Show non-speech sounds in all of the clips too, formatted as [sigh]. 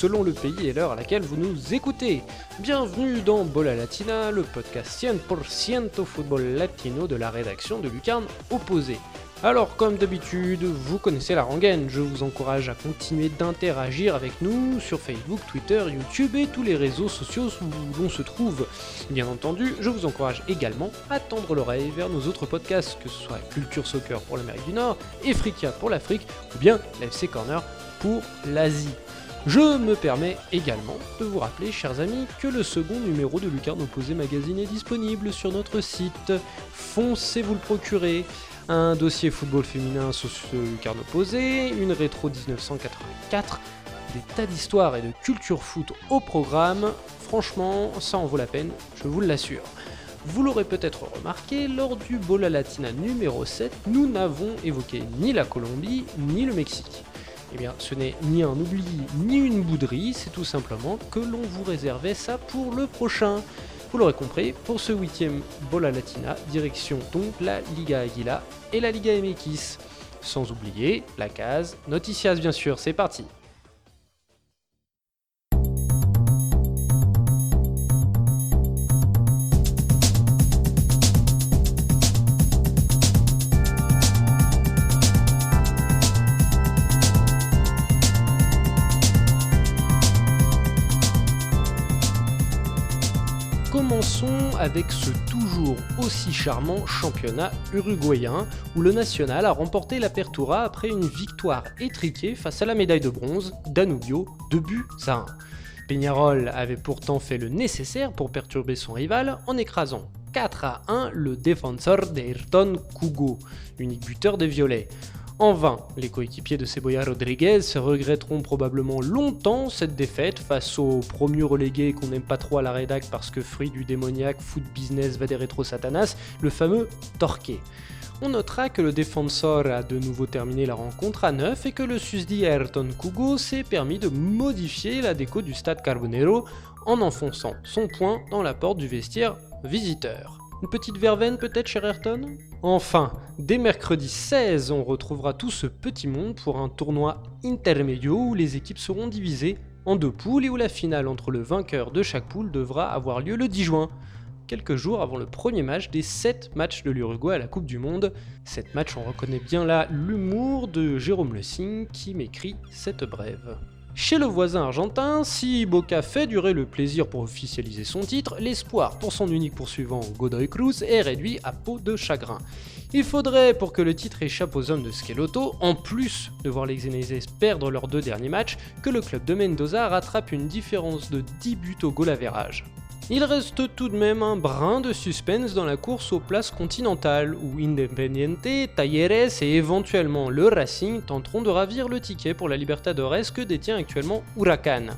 selon le pays et l'heure à laquelle vous nous écoutez. Bienvenue dans Bola Latina, le podcast 100% football latino de la rédaction de Lucarne Opposé. Alors comme d'habitude, vous connaissez la rengaine, je vous encourage à continuer d'interagir avec nous sur Facebook, Twitter, YouTube et tous les réseaux sociaux où l'on se trouve. Bien entendu, je vous encourage également à tendre l'oreille vers nos autres podcasts, que ce soit Culture Soccer pour l'Amérique du Nord, Efrica pour l'Afrique ou bien l'FC Corner pour l'Asie. Je me permets également de vous rappeler, chers amis, que le second numéro de Lucarne Opposé Magazine est disponible sur notre site. Foncez vous le procurer un dossier football féminin sous lucarne opposé, une rétro 1984, des tas d'histoires et de culture foot au programme. Franchement, ça en vaut la peine, je vous l'assure. Vous l'aurez peut-être remarqué, lors du Bola Latina numéro 7, nous n'avons évoqué ni la Colombie ni le Mexique. Eh bien, ce n'est ni un oubli ni une bouderie, c'est tout simplement que l'on vous réservait ça pour le prochain. Vous l'aurez compris, pour ce huitième Bola Latina, direction donc la Liga Aguila et la Liga MX. Sans oublier la case Noticias bien sûr, c'est parti Commençons avec ce toujours aussi charmant championnat uruguayen où le national a remporté l'Apertura après une victoire étriquée face à la médaille de bronze Danubio de buts à 1. Peñarol avait pourtant fait le nécessaire pour perturber son rival en écrasant 4 à 1 le défenseur d'Ayrton Kugo, unique buteur des Violets. En vain, les coéquipiers de Cebolla Rodriguez regretteront probablement longtemps cette défaite face au promu relégué qu'on n'aime pas trop à la rédac parce que fruit du démoniaque foot business va des rétro satanas, le fameux Torqué. On notera que le défenseur a de nouveau terminé la rencontre à 9 et que le susdi Ayrton Kugo s'est permis de modifier la déco du stade Carbonero en enfonçant son poing dans la porte du vestiaire visiteur. Une petite verveine peut-être, cher Ayrton? Enfin, dès mercredi 16, on retrouvera tout ce petit monde pour un tournoi intermedio où les équipes seront divisées en deux poules et où la finale entre le vainqueur de chaque poule devra avoir lieu le 10 juin, quelques jours avant le premier match des 7 matchs de l'Uruguay à la Coupe du Monde. 7 matchs, on reconnaît bien là l'humour de Jérôme Le Signe qui m'écrit cette brève. Chez le voisin argentin, si Boca fait durer le plaisir pour officialiser son titre, l'espoir pour son unique poursuivant Godoy Cruz est réduit à peau de chagrin. Il faudrait, pour que le titre échappe aux hommes de Skeloto, en plus de voir les Xenezes perdre leurs deux derniers matchs, que le club de Mendoza rattrape une différence de 10 buts au goal average. Il reste tout de même un brin de suspense dans la course aux places continentales, où Independiente, Talleres et éventuellement le Racing tenteront de ravir le ticket pour la Libertadores que détient actuellement Huracan.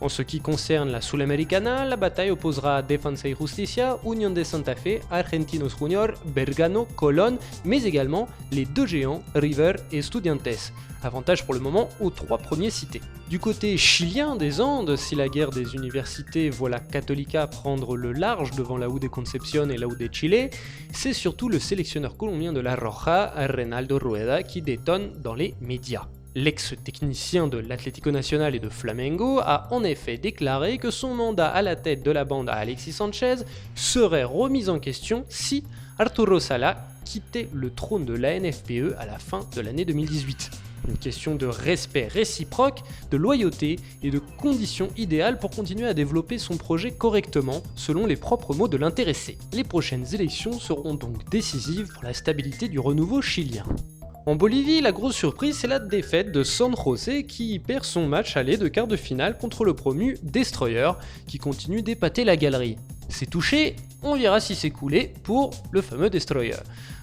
En ce qui concerne la Sudamericana, la bataille opposera Defensa y Justicia, Unión de Santa Fe, Argentinos Junior, Bergano, Colón, mais également les deux géants River et Estudiantes. Avantage pour le moment aux trois premiers cités. Du côté chilien des Andes, si la guerre des universités voit la Católica prendre le large devant la U de Concepción et la U de Chile, c'est surtout le sélectionneur colombien de la Roja, Renaldo Rueda, qui détonne dans les médias. L'ex-technicien de l'Atlético Nacional et de Flamengo a en effet déclaré que son mandat à la tête de la bande à Alexis Sanchez serait remis en question si Arturo Sala quittait le trône de la NFPE à la fin de l'année 2018. Une question de respect réciproque, de loyauté et de conditions idéales pour continuer à développer son projet correctement, selon les propres mots de l'intéressé. Les prochaines élections seront donc décisives pour la stabilité du renouveau chilien. En Bolivie, la grosse surprise, c'est la défaite de San José qui perd son match aller de quart de finale contre le promu Destroyer qui continue d'épater la galerie. C'est touché, on verra si c'est coulé pour le fameux Destroyer.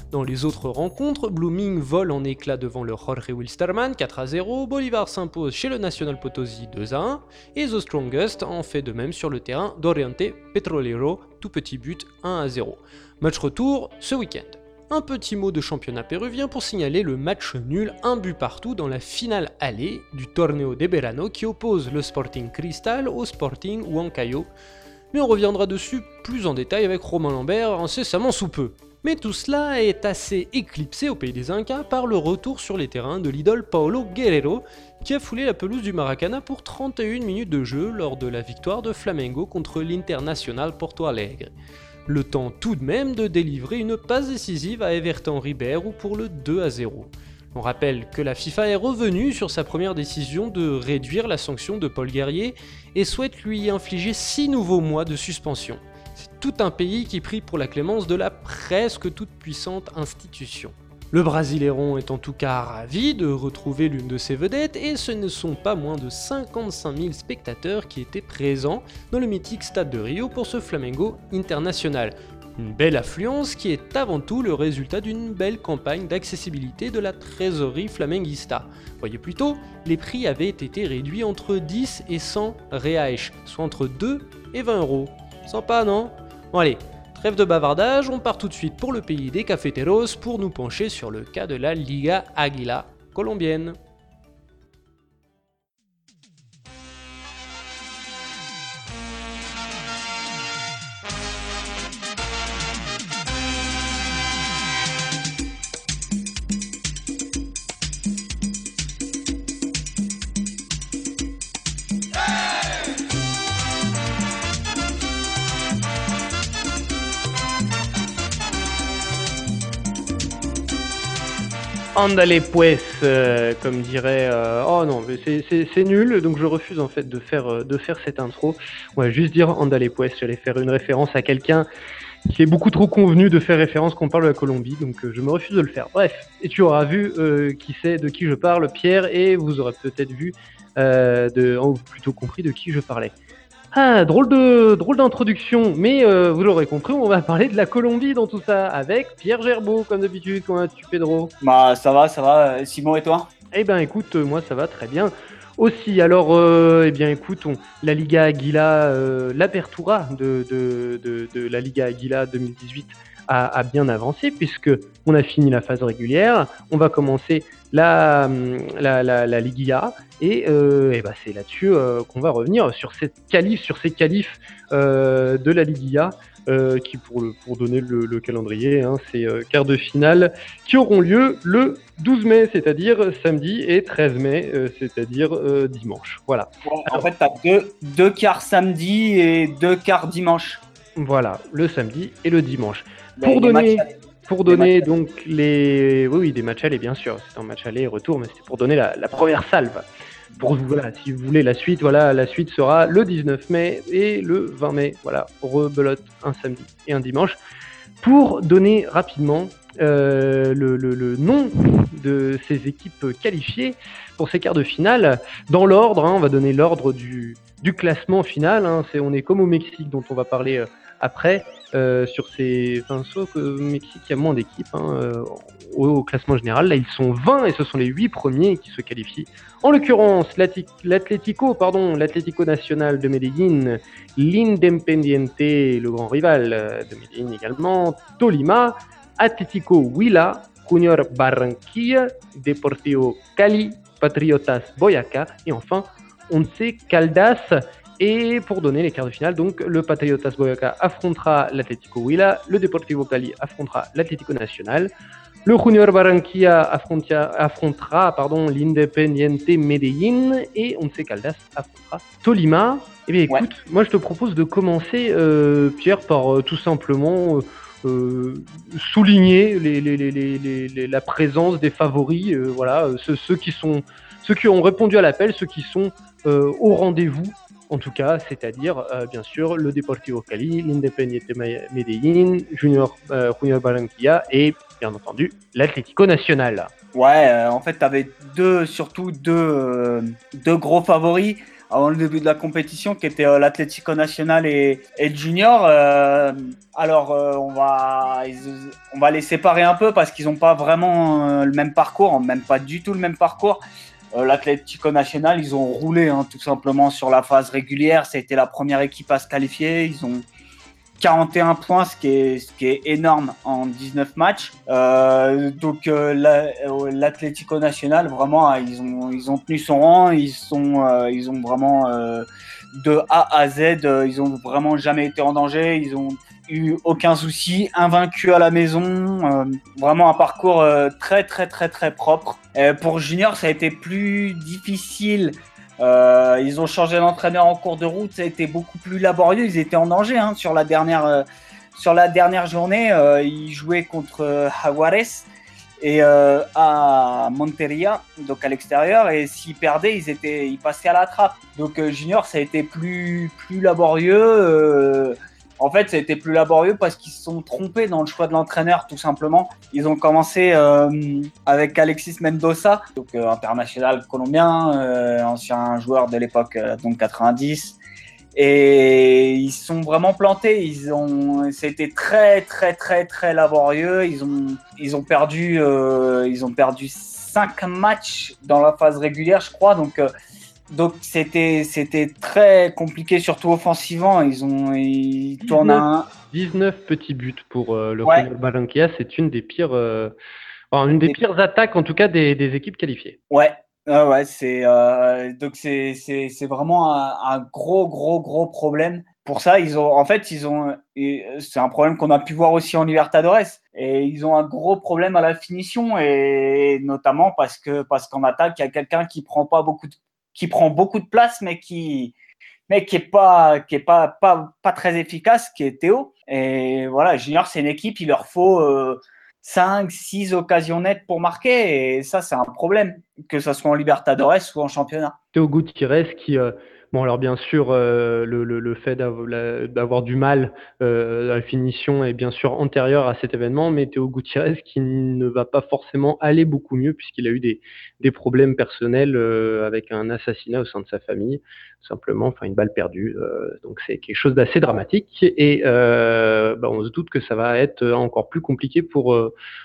Dans les autres rencontres, Blooming vole en éclat devant le Jorge Wilstermann 4 à 0, Bolivar s'impose chez le National Potosi 2 à 1, et The Strongest en fait de même sur le terrain d'Oriente Petrolero, tout petit but 1 à 0. Match retour ce week-end. Un petit mot de championnat péruvien pour signaler le match nul, un but partout dans la finale allée du Torneo de Verano qui oppose le Sporting Cristal au Sporting Huancayo. Mais on reviendra dessus plus en détail avec Romain Lambert incessamment sous peu. Mais tout cela est assez éclipsé au pays des Incas par le retour sur les terrains de l'idole Paolo Guerrero, qui a foulé la pelouse du Maracana pour 31 minutes de jeu lors de la victoire de Flamengo contre l'International Porto Alegre. Le temps tout de même de délivrer une passe décisive à Everton Ribeiro pour le 2 à 0. On rappelle que la FIFA est revenue sur sa première décision de réduire la sanction de Paul Guerrier et souhaite lui infliger 6 nouveaux mois de suspension. Tout un pays qui prie pour la clémence de la presque toute puissante institution. Le Brasiléron est en tout cas ravi de retrouver l'une de ses vedettes et ce ne sont pas moins de 55 000 spectateurs qui étaient présents dans le mythique stade de Rio pour ce Flamengo international. Une belle affluence qui est avant tout le résultat d'une belle campagne d'accessibilité de la trésorerie flamenguista. Voyez plutôt, les prix avaient été réduits entre 10 et 100 reais, soit entre 2 et 20 euros. Sympa, non? Bon allez, Trêve de bavardage, on part tout de suite pour le pays des cafeteros pour nous pencher sur le cas de la Liga Aguila colombienne. Andale pues, euh, comme dirait. Euh, oh non, c'est nul, donc je refuse en fait de faire, euh, de faire cette intro. On va juste dire Andale pues, j'allais faire une référence à quelqu'un qui est beaucoup trop convenu de faire référence qu'on parle de la Colombie, donc je me refuse de le faire. Bref, et tu auras vu qui c'est, de qui je parle, Pierre, et vous aurez peut-être vu, ou plutôt compris de qui je parlais. Ah, drôle de drôle d'introduction, mais euh, vous l'aurez compris, on va parler de la Colombie dans tout ça avec Pierre Gerbeau, comme d'habitude. Comment vas-tu, Pedro? Bah, ça va, ça va. Simon et toi? Eh ben, écoute, euh, moi ça va très bien. Aussi, alors, euh, eh bien, écoute, la Liga Aguila, l'apertura de, de, la Liga Aguila 2018 a, bien avancé puisque on a fini la phase régulière, on va commencer la, la, la, la Liga et, euh, et bah, c'est là-dessus euh, qu'on va revenir sur cette qualif, sur ces qualifs euh, de la Liga. Euh, qui pour, le, pour donner le, le calendrier, hein, c'est quarts de finale qui auront lieu le 12 mai, c'est-à-dire samedi, et 13 mai, c'est-à-dire dimanche. Voilà. en fait, tu as deux, deux quarts samedi et deux quarts dimanche. Voilà, le samedi et le dimanche. Pour donner, pour donner donc les. Oui, oui, des matchs allés, bien sûr. C'est un match aller et retour, mais c'était pour donner la, première salve. Pour, voilà, si vous voulez la suite, voilà, la suite sera le 19 mai et le 20 mai. Voilà, rebelote un samedi et un dimanche. Pour donner rapidement euh, le, nom de ces équipes qualifiées pour ces quarts de finale, dans l'ordre, hein, on va donner l'ordre du, classement final. Hein, c'est, on est comme au Mexique, dont on va parler euh, après. Euh, sur ces. Enfin, sauf que Mexique, a moins d'équipes hein, euh, au, classement général. Là, ils sont 20 et ce sont les 8 premiers qui se qualifient. En l'occurrence, l'Atlético, pardon, l'Atlético Nacional de Medellín, l'Independiente, le grand rival euh, de Medellín également, Tolima, Atlético Huila, Junior Barranquilla, Deportivo Cali, Patriotas Boyacá et enfin Once Caldas et pour donner les quarts de finale, donc le Patriotas Boyacá affrontera l'Atlético Huila, le Deportivo Cali affrontera l'Atlético Nacional, le Junior Barranquilla affrontera pardon, l'Independiente Medellín et Once Caldas affrontera Tolima. Eh bien écoute, moi je te propose de commencer, euh, Pierre, par euh, tout simplement euh, souligner les, la présence des favoris, voilà, ceux, ceux, qui sont, ceux qui ont répondu à l'appel, ceux qui sont au rendez-vous en tout cas, c'est-à-dire euh, bien sûr le Deportivo Cali, l'Independiente Medellín, Junior, euh, Junior Barranquilla et bien entendu l'Atlético Nacional. Ouais, euh, en fait, tu avais surtout deux, gros favoris avant le début de la compétition qui étaient l'Atlético Nacional et, et, Junior. alors, on, va, on va les séparer un peu parce qu'ils n'ont pas vraiment le même parcours, même pas du tout le même parcours. Euh, L'Atlético Nacional, ils ont roulé hein, tout simplement sur la phase régulière. C'était la première équipe à se qualifier. Ils ont 41 points, ce qui est, ce qui est énorme en 19 matchs. Euh, donc euh, l'Atlético Nacional, vraiment, ils ont, ils ont tenu son rang. Ils, ils ont vraiment de A à Z, ils ont vraiment jamais été en danger. Ils ont eu aucun souci, invaincu à la maison, vraiment un parcours très très très très propre. pour Junior, ça a été plus difficile. ils ont changé d'entraîneur en cours de route, ça a été beaucoup plus laborieux. Ils étaient en danger hein, sur la dernière sur la dernière journée. ils jouaient contre Jaguares et euh, à Monteria, donc à l'extérieur. Et s'ils perdaient, ils étaient, ils passaient à la trappe. Donc euh, Junior, ça a été plus plus laborieux. Euh, en fait, ça a été plus laborieux parce qu'ils se sont trompés dans le choix de l'entraîneur, tout simplement. Ils ont commencé avec Alexis Mendoza, donc international colombien, ancien joueur de l'époque, donc 90. Et ils sont vraiment plantés. Ils ont, c'était très très très très laborieux. Ils ont, ils ont perdu, euh, ils ont perdu cinq matchs dans la phase régulière, je crois. Donc, euh, donc c'était, c'était très compliqué, surtout offensivement. Ils ont, ils 19, tournent un 19 petits buts pour euh, le ouais. Balanquia. C'est une des pires, une des pires attaques en tout cas des, des équipes qualifiées. Ouais, ah ouais, c'est euh, donc c'est c'est vraiment un, gros gros gros problème. Pour ça, ils ont en fait ils ont c'est un problème qu'on a pu voir aussi en Libertadores et ils ont un gros problème à la finition et notamment parce que parce qu'en attaque il y a quelqu'un qui prend pas beaucoup de, qui prend beaucoup de place mais qui mais qui est pas qui est pas pas pas très efficace qui est Théo et voilà Junior c'est une équipe il leur faut euh, 5, 6 occasions nettes pour marquer. Et ça, c'est un problème, que ce soit en Libertadores ou en championnat. Théo Gutiérrez qui, euh, Bon, alors bien sûr, euh, le, le, fait d'avoir du mal euh, à la finition est bien sûr antérieur à cet événement, mais Théo Gutiérrez qui ne va pas forcément aller beaucoup mieux puisqu'il a eu des, des problèmes personnels euh, avec un assassinat au sein de sa famille, simplement, enfin une balle perdue. Donc c'est quelque chose d'assez dramatique et bah, on se doute que ça va être encore plus compliqué pour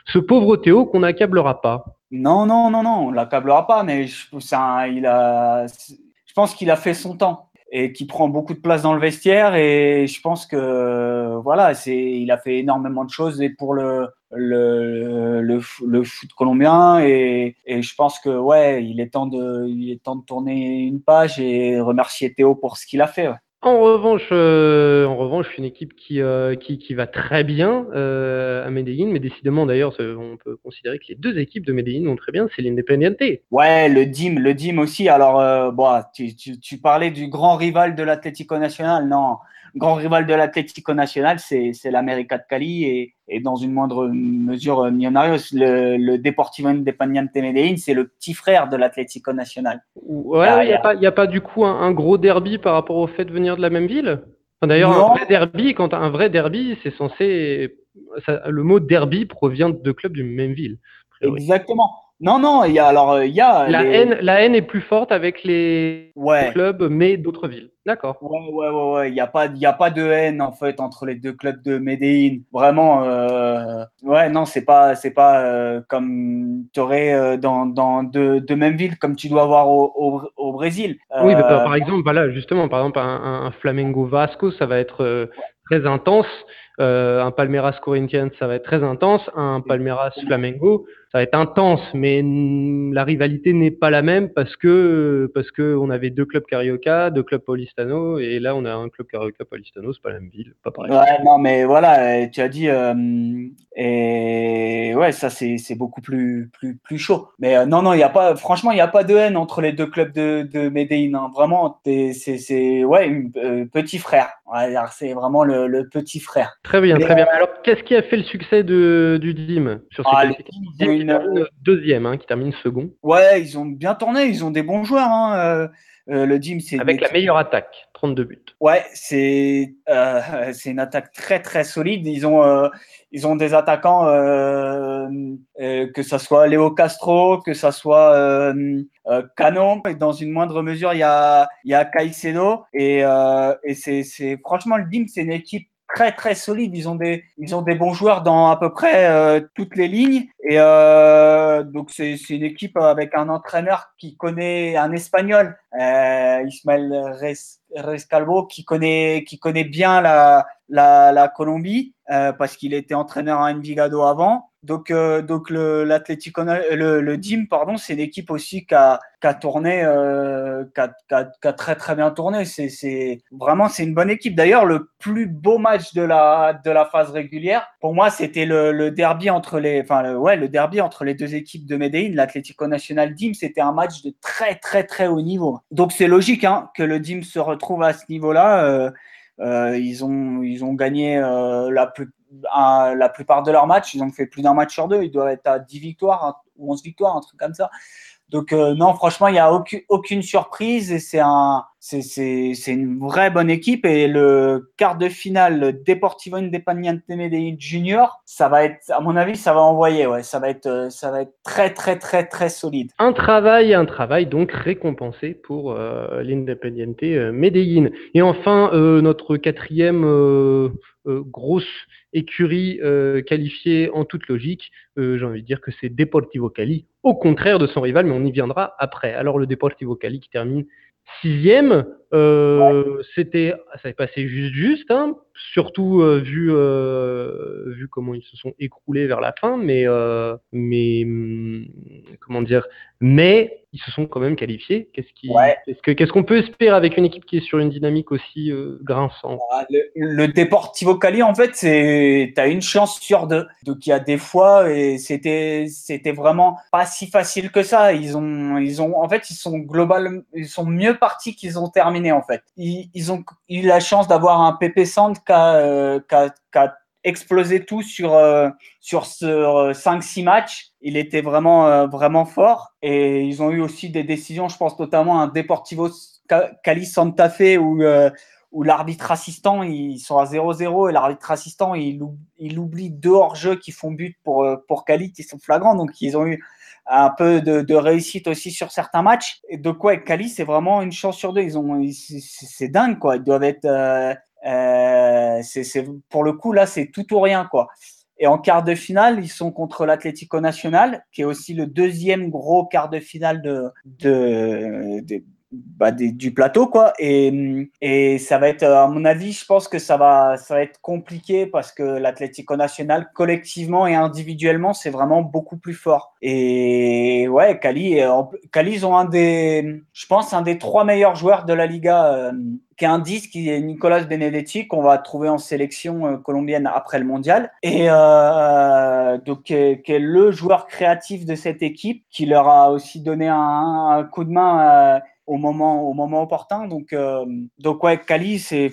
ce pauvre Théo qu'on n'accablera pas. Non, non, non, non, on l'accablera pas, mais je, un, il a je pense qu'il a fait son temps et qui prend beaucoup de place dans le vestiaire et je pense que voilà c'est il a fait énormément de choses et pour le le, le, foot colombien et, et, je pense que ouais il est temps de il est temps de tourner une page et remercier Théo pour ce qu'il a fait en revanche, euh, en revanche, une équipe qui, euh, qui, qui, va très bien euh, à Medellin, mais décidément d'ailleurs, on peut considérer que les deux équipes de Medellin vont très bien, c'est l'Independiente. Ouais, le DIM, le DIM aussi. Alors, bon, tu, tu, tu, parlais du grand rival de l'Atlético Nacional, non grand rival de l'Atlético Nacional, c'est l'América de Cali et, et, dans une moindre mesure Millonarios. Le, le Deportivo Independiente Medellín, c'est le petit frère de l'Atlético Nacional. Ouais, il n'y a, a, a, pas du coup un, un, gros derby par rapport au fait de venir de la même ville? D'ailleurs, un vrai derby, quand un vrai derby, c'est censé. Ça, le mot derby provient de clubs d'une même ville. Exactement. Non, non, il y a alors il y a la haine, la haine est plus forte avec les clubs, mais d'autres villes. D'accord. Ouais, ouais, ouais, ouais. Il n'y a pas, il y a pas de haine en fait entre les deux clubs de Medellín. Vraiment, euh... ouais, non, c'est pas, c'est pas euh, comme tu aurais euh, dans, dans mêmes villes comme tu dois avoir au, au, au Brésil. Oui, bah, par exemple, voilà, justement, par exemple, un, un Flamengo Vasco, ça va être très intense. un Palmeiras Corinthians, ça va être très intense. Un Palmeiras Flamengo, ça va être intense, mais la rivalité n'est pas la même parce que parce que on avait deux clubs Carioca, deux clubs Paulistano, et là on a un club Carioca Paulistano, c'est pas la même ville, pas pareil. Ouais, non, mais voilà, tu as dit euh, et ouais, ça c'est beaucoup plus plus plus chaud. Mais euh, non, non, il y a pas, franchement, il y a pas de haine entre les deux clubs de de Medellin. Hein. Vraiment, c'est c'est ouais, euh, petit frère. C'est vraiment le, le, petit frère. Très bien, très bien. Alors, qu'est-ce qui a fait le succès de, du DIM sur ah, une... deuxième, hein, qui termine second. Ouais, ils ont bien tourné, ils ont des bons joueurs. Hein. Euh, euh, le DIM, c'est avec la meilleure attaque, 32 buts. Ouais, c'est euh, c'est une attaque très très solide. Ils ont euh, ils ont des attaquants euh, que ça soit Léo Castro, que ça soit Cano. Et dans une moindre mesure, il y a il y a Caicedo et et c'est c'est franchement le DIM, c'est une équipe très très solide. Ils ont des ils ont des bons joueurs dans à peu près euh, toutes les lignes et euh, donc c'est c'est une équipe avec un entraîneur qui connaît un espagnol, euh, Ismaël Rescalvo, qui connaît qui connaît bien la la, la Colombie euh, parce qu'il était entraîneur à Envigado avant. Donc, euh, donc le, le, le DIM, pardon, c'est une équipe aussi qui a, qui a tourné, euh, qui, a, très très bien tourné. C'est vraiment c'est une bonne équipe. D'ailleurs, le plus beau match de la de la phase régulière, pour moi, c'était le, le, derby entre les, enfin ouais, le derby entre les deux équipes de Medellin, l'Atlético Nacional DIM. C'était un match de très très très haut niveau. Donc c'est logique hein, que le DIM se retrouve à ce niveau-là. Euh, euh, ils ont ils ont gagné euh, la plus la plupart de leurs matchs, ils ont fait plus d'un match sur deux. Ils doivent être à 10 victoires ou 11 victoires, un truc comme ça. Donc euh, non, franchement, il n'y a aucune, surprise et c'est un, c'est une vraie bonne équipe et le quart de finale le Deportivo Independiente Medellín Junior, ça va être, à mon avis, ça va envoyer, ouais, ça va être, euh, ça va être très très très très solide. Un travail, un travail donc récompensé pour euh, l'Independiente euh, Medellín. Et enfin, notre quatrième grosse écurie qualifiée en toute logique, j'ai envie de dire que c'est Deportivo Cali, au contraire de son rival, mais on y viendra après. Alors le Deportivo Cali qui termine sixième, euh, c'était, ça est passé juste juste, hein, surtout euh, vu euh, vu comment ils se sont écroulés vers la fin, mais mais hum, comment dire, mais ils se sont quand même qualifiés. Qu'est-ce qui, qu'est-ce qu'on peut espérer avec une équipe qui est sur une dynamique aussi grinçante? Ah, le, le, Deportivo Cali, en fait, c'est, t'as une chance sur deux. Donc il y a des fois et c'était c'était vraiment pas si facile que ça. Ils ont ils ont en fait ils sont globalement ils sont mieux partis qu'ils ont terminé en fait. Ils, ont eu la chance d'avoir un PP Sand qui a, euh, explosé tout sur, euh, sur ce 5-6 euh, matchs. Il était vraiment, vraiment fort. Et ils ont eu aussi des décisions, je pense notamment à un Deportivo Cali Santa Fe où, où l'arbitre assistant, ils sont à 0-0 et l'arbitre assistant, il, il oublie deux hors-jeux qui font but pour, pour Cali qui sont flagrants. Donc ils ont eu un peu de, réussite aussi sur certains matchs. Et de quoi avec Cali, c'est vraiment une chance sur deux. Ils ont, c'est dingue quoi. Ils doivent être, euh, euh, c'est pour le coup là, c'est tout ou rien quoi. Et en quart de finale, ils sont contre l'Atlético Nacional, qui est aussi le deuxième gros quart de finale de, de, de bah, du plateau quoi. Et, et ça va être à mon avis je pense que ça va ça va être compliqué parce que l'Atlético Nacional collectivement et individuellement c'est vraiment beaucoup plus fort. Et ouais Cali Cali ils ont un des je pense un des trois meilleurs joueurs de la Liga euh, qui est un 10 qui est Nicolas Benedetti qu'on va trouver en sélection euh, colombienne après le mondial. Et euh, donc qui est, le joueur créatif de cette équipe qui leur a aussi donné un, coup de main au moment, au moment opportun. Donc, euh, donc ouais, Cali, c'est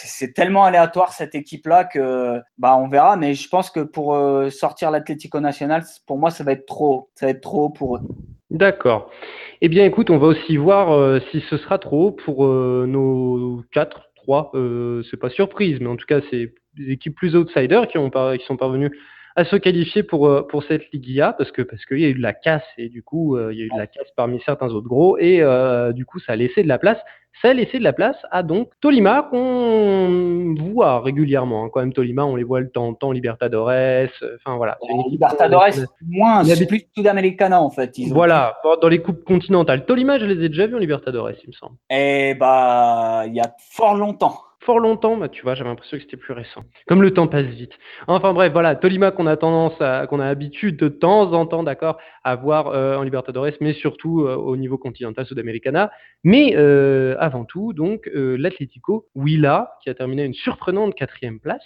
c'est tellement aléatoire cette équipe-là que bah on verra. Mais je pense que pour euh, sortir l'Atlético Nacional, pour moi, ça va être trop, ça va être trop pour eux. D'accord. Eh bien, écoute, on va aussi voir euh, si ce sera trop pour nos 4, 3. c'est pas surprise, mais en tout cas, c'est des équipes plus outsiders qui, ont qui sont parvenues à se qualifier pour, euh, pour cette Ligue parce que parce qu'il y a eu de la casse et du coup euh, il y a eu de la casse parmi certains autres gros et euh, du coup ça a laissé de la place. Ça a laissé de la place à donc Tolima qu'on voit régulièrement. Hein. Quand même Tolima, on les voit le temps en temps, Libertadores. Enfin voilà. Libertadores, moins, c'est plus Sudamericana en fait. voilà, dans les coupes continentales. Tolima, je les ai déjà vus en Libertadores, il me semble. Eh bah, il y a fort longtemps fort longtemps, bah, tu vois, j'avais l'impression que c'était plus récent. Comme le temps passe vite. Enfin bref, voilà, Tolima qu'on a tendance à, qu'on a habitude de temps en temps, d'accord, à voir euh, en Libertadores, mais surtout euh, au niveau continental Sudamericana. Mais euh, avant tout, donc, l'Atlético Huila, qui a terminé une surprenante quatrième place.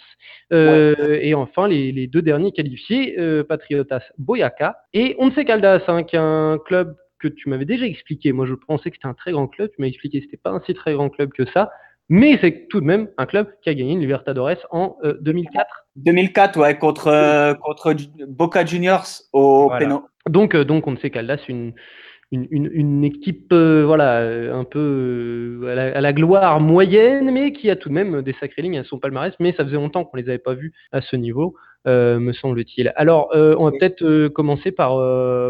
Et enfin, les, deux derniers qualifiés, Patriotas Boyaca et Once Caldas, hein, qui est un club que tu m'avais déjà expliqué. Moi, je pensais que c'était un très grand club. Tu m'as expliqué que c'était pas un si très grand club que ça. Mais c'est tout de même un club qui a gagné une Libertadores en 2004. Euh, 2004, ouais, contre, euh, contre Boca Juniors au voilà. Donc, euh, donc, on ne sait Caldas, une, une, une, équipe voilà, un peu à la, gloire moyenne, mais qui a tout de même des sacrées lignes à son palmarès. Mais ça faisait longtemps qu'on les avait pas vus à ce niveau. Euh, me semble-t-il. Alors, euh, on va peut-être euh, commencer par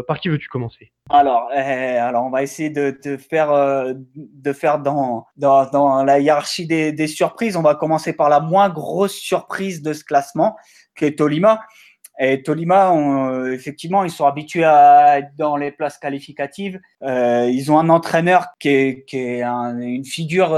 par qui veux-tu commencer? Alors, eh, alors on va essayer de, de faire de faire dans, dans, dans la hiérarchie des, des, surprises. On va commencer par la moins grosse surprise de ce classement, qui est Tolima. Et Tolima, effectivement, ils sont habitués à être dans les places qualificatives. ils ont un entraîneur qui est, qui est une figure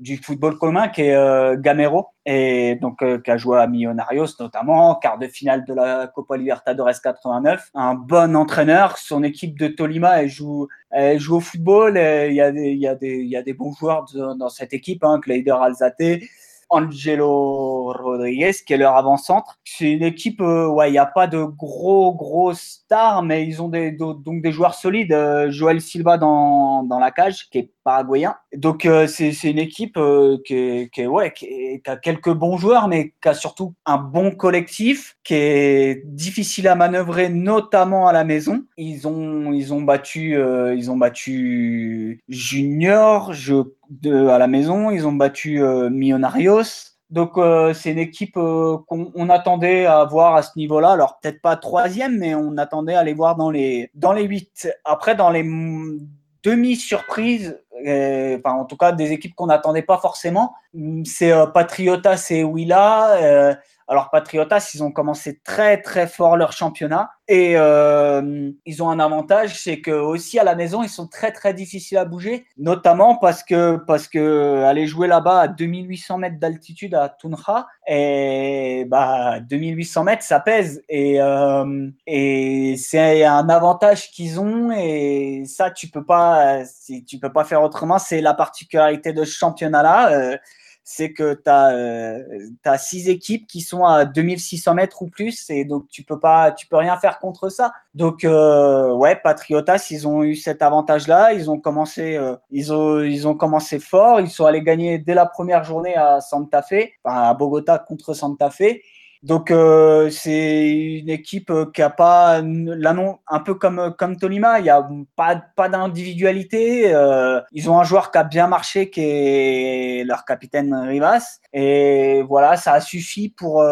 du football commun qui est Gamero et donc qui a joué à Millonarios notamment, quart de finale de la Copa Libertadores 89. Un bon entraîneur. Son équipe de Tolima, elle joue, elle joue au football. Il y, a des, il, y a des, il y a des bons joueurs dans cette équipe, hein, Kleider Alzate. Angelo Rodriguez, qui est leur avant-centre. C'est une équipe, euh, ouais, il n'y a pas de gros, gros stars, mais ils ont des, donc des joueurs solides. Euh, Joël Silva dans, dans la cage, qui est paraguayen. Donc, euh, c'est une équipe qui, qui, ouais, qui, a quelques bons joueurs, mais qui a surtout un bon collectif, qui est difficile à manœuvrer, notamment à la maison. Ils ont, ils ont battu, ils ont battu Junior, je à la maison. Ils ont battu euh, Millonarios. Donc euh, c'est une équipe euh, qu'on attendait à voir à ce niveau-là. Alors peut-être pas troisième, mais on attendait à les voir dans les dans les huit. Après dans les demi-surprises, enfin en tout cas des équipes qu'on n'attendait pas forcément, c'est Patriotas et Willa. Alors Patriotas, ils ont commencé très très fort leur championnat. Et euh, ils ont un avantage, c'est que aussi à la maison, ils sont très très difficiles à bouger, notamment parce que parce que aller jouer là-bas à 2800 mètres d'altitude à Tunja et bah 2800 mètres, ça pèse. Et euh, et c'est un avantage qu'ils ont. Et ça tu peux pas tu peux pas faire autrement, c'est la particularité de ce championnat là. Euh, c'est que tu as, euh, six équipes qui sont à 2600 mètres ou plus, et donc tu peux pas, tu peux rien faire contre ça. Donc euh, ouais, Patriotas, ils ont eu cet avantage-là, ils ont commencé, euh, ils ont, ils ont commencé fort, ils sont allés gagner dès la première journée à Santa Fe, à Bogota contre Santa Fe. Donc euh, c'est une équipe euh, qui a pas là non un peu comme comme Tolima, il y a pas pas d'individualité. Euh, ils ont un joueur qui a bien marché qui est leur capitaine Rivas et voilà ça a suffi pour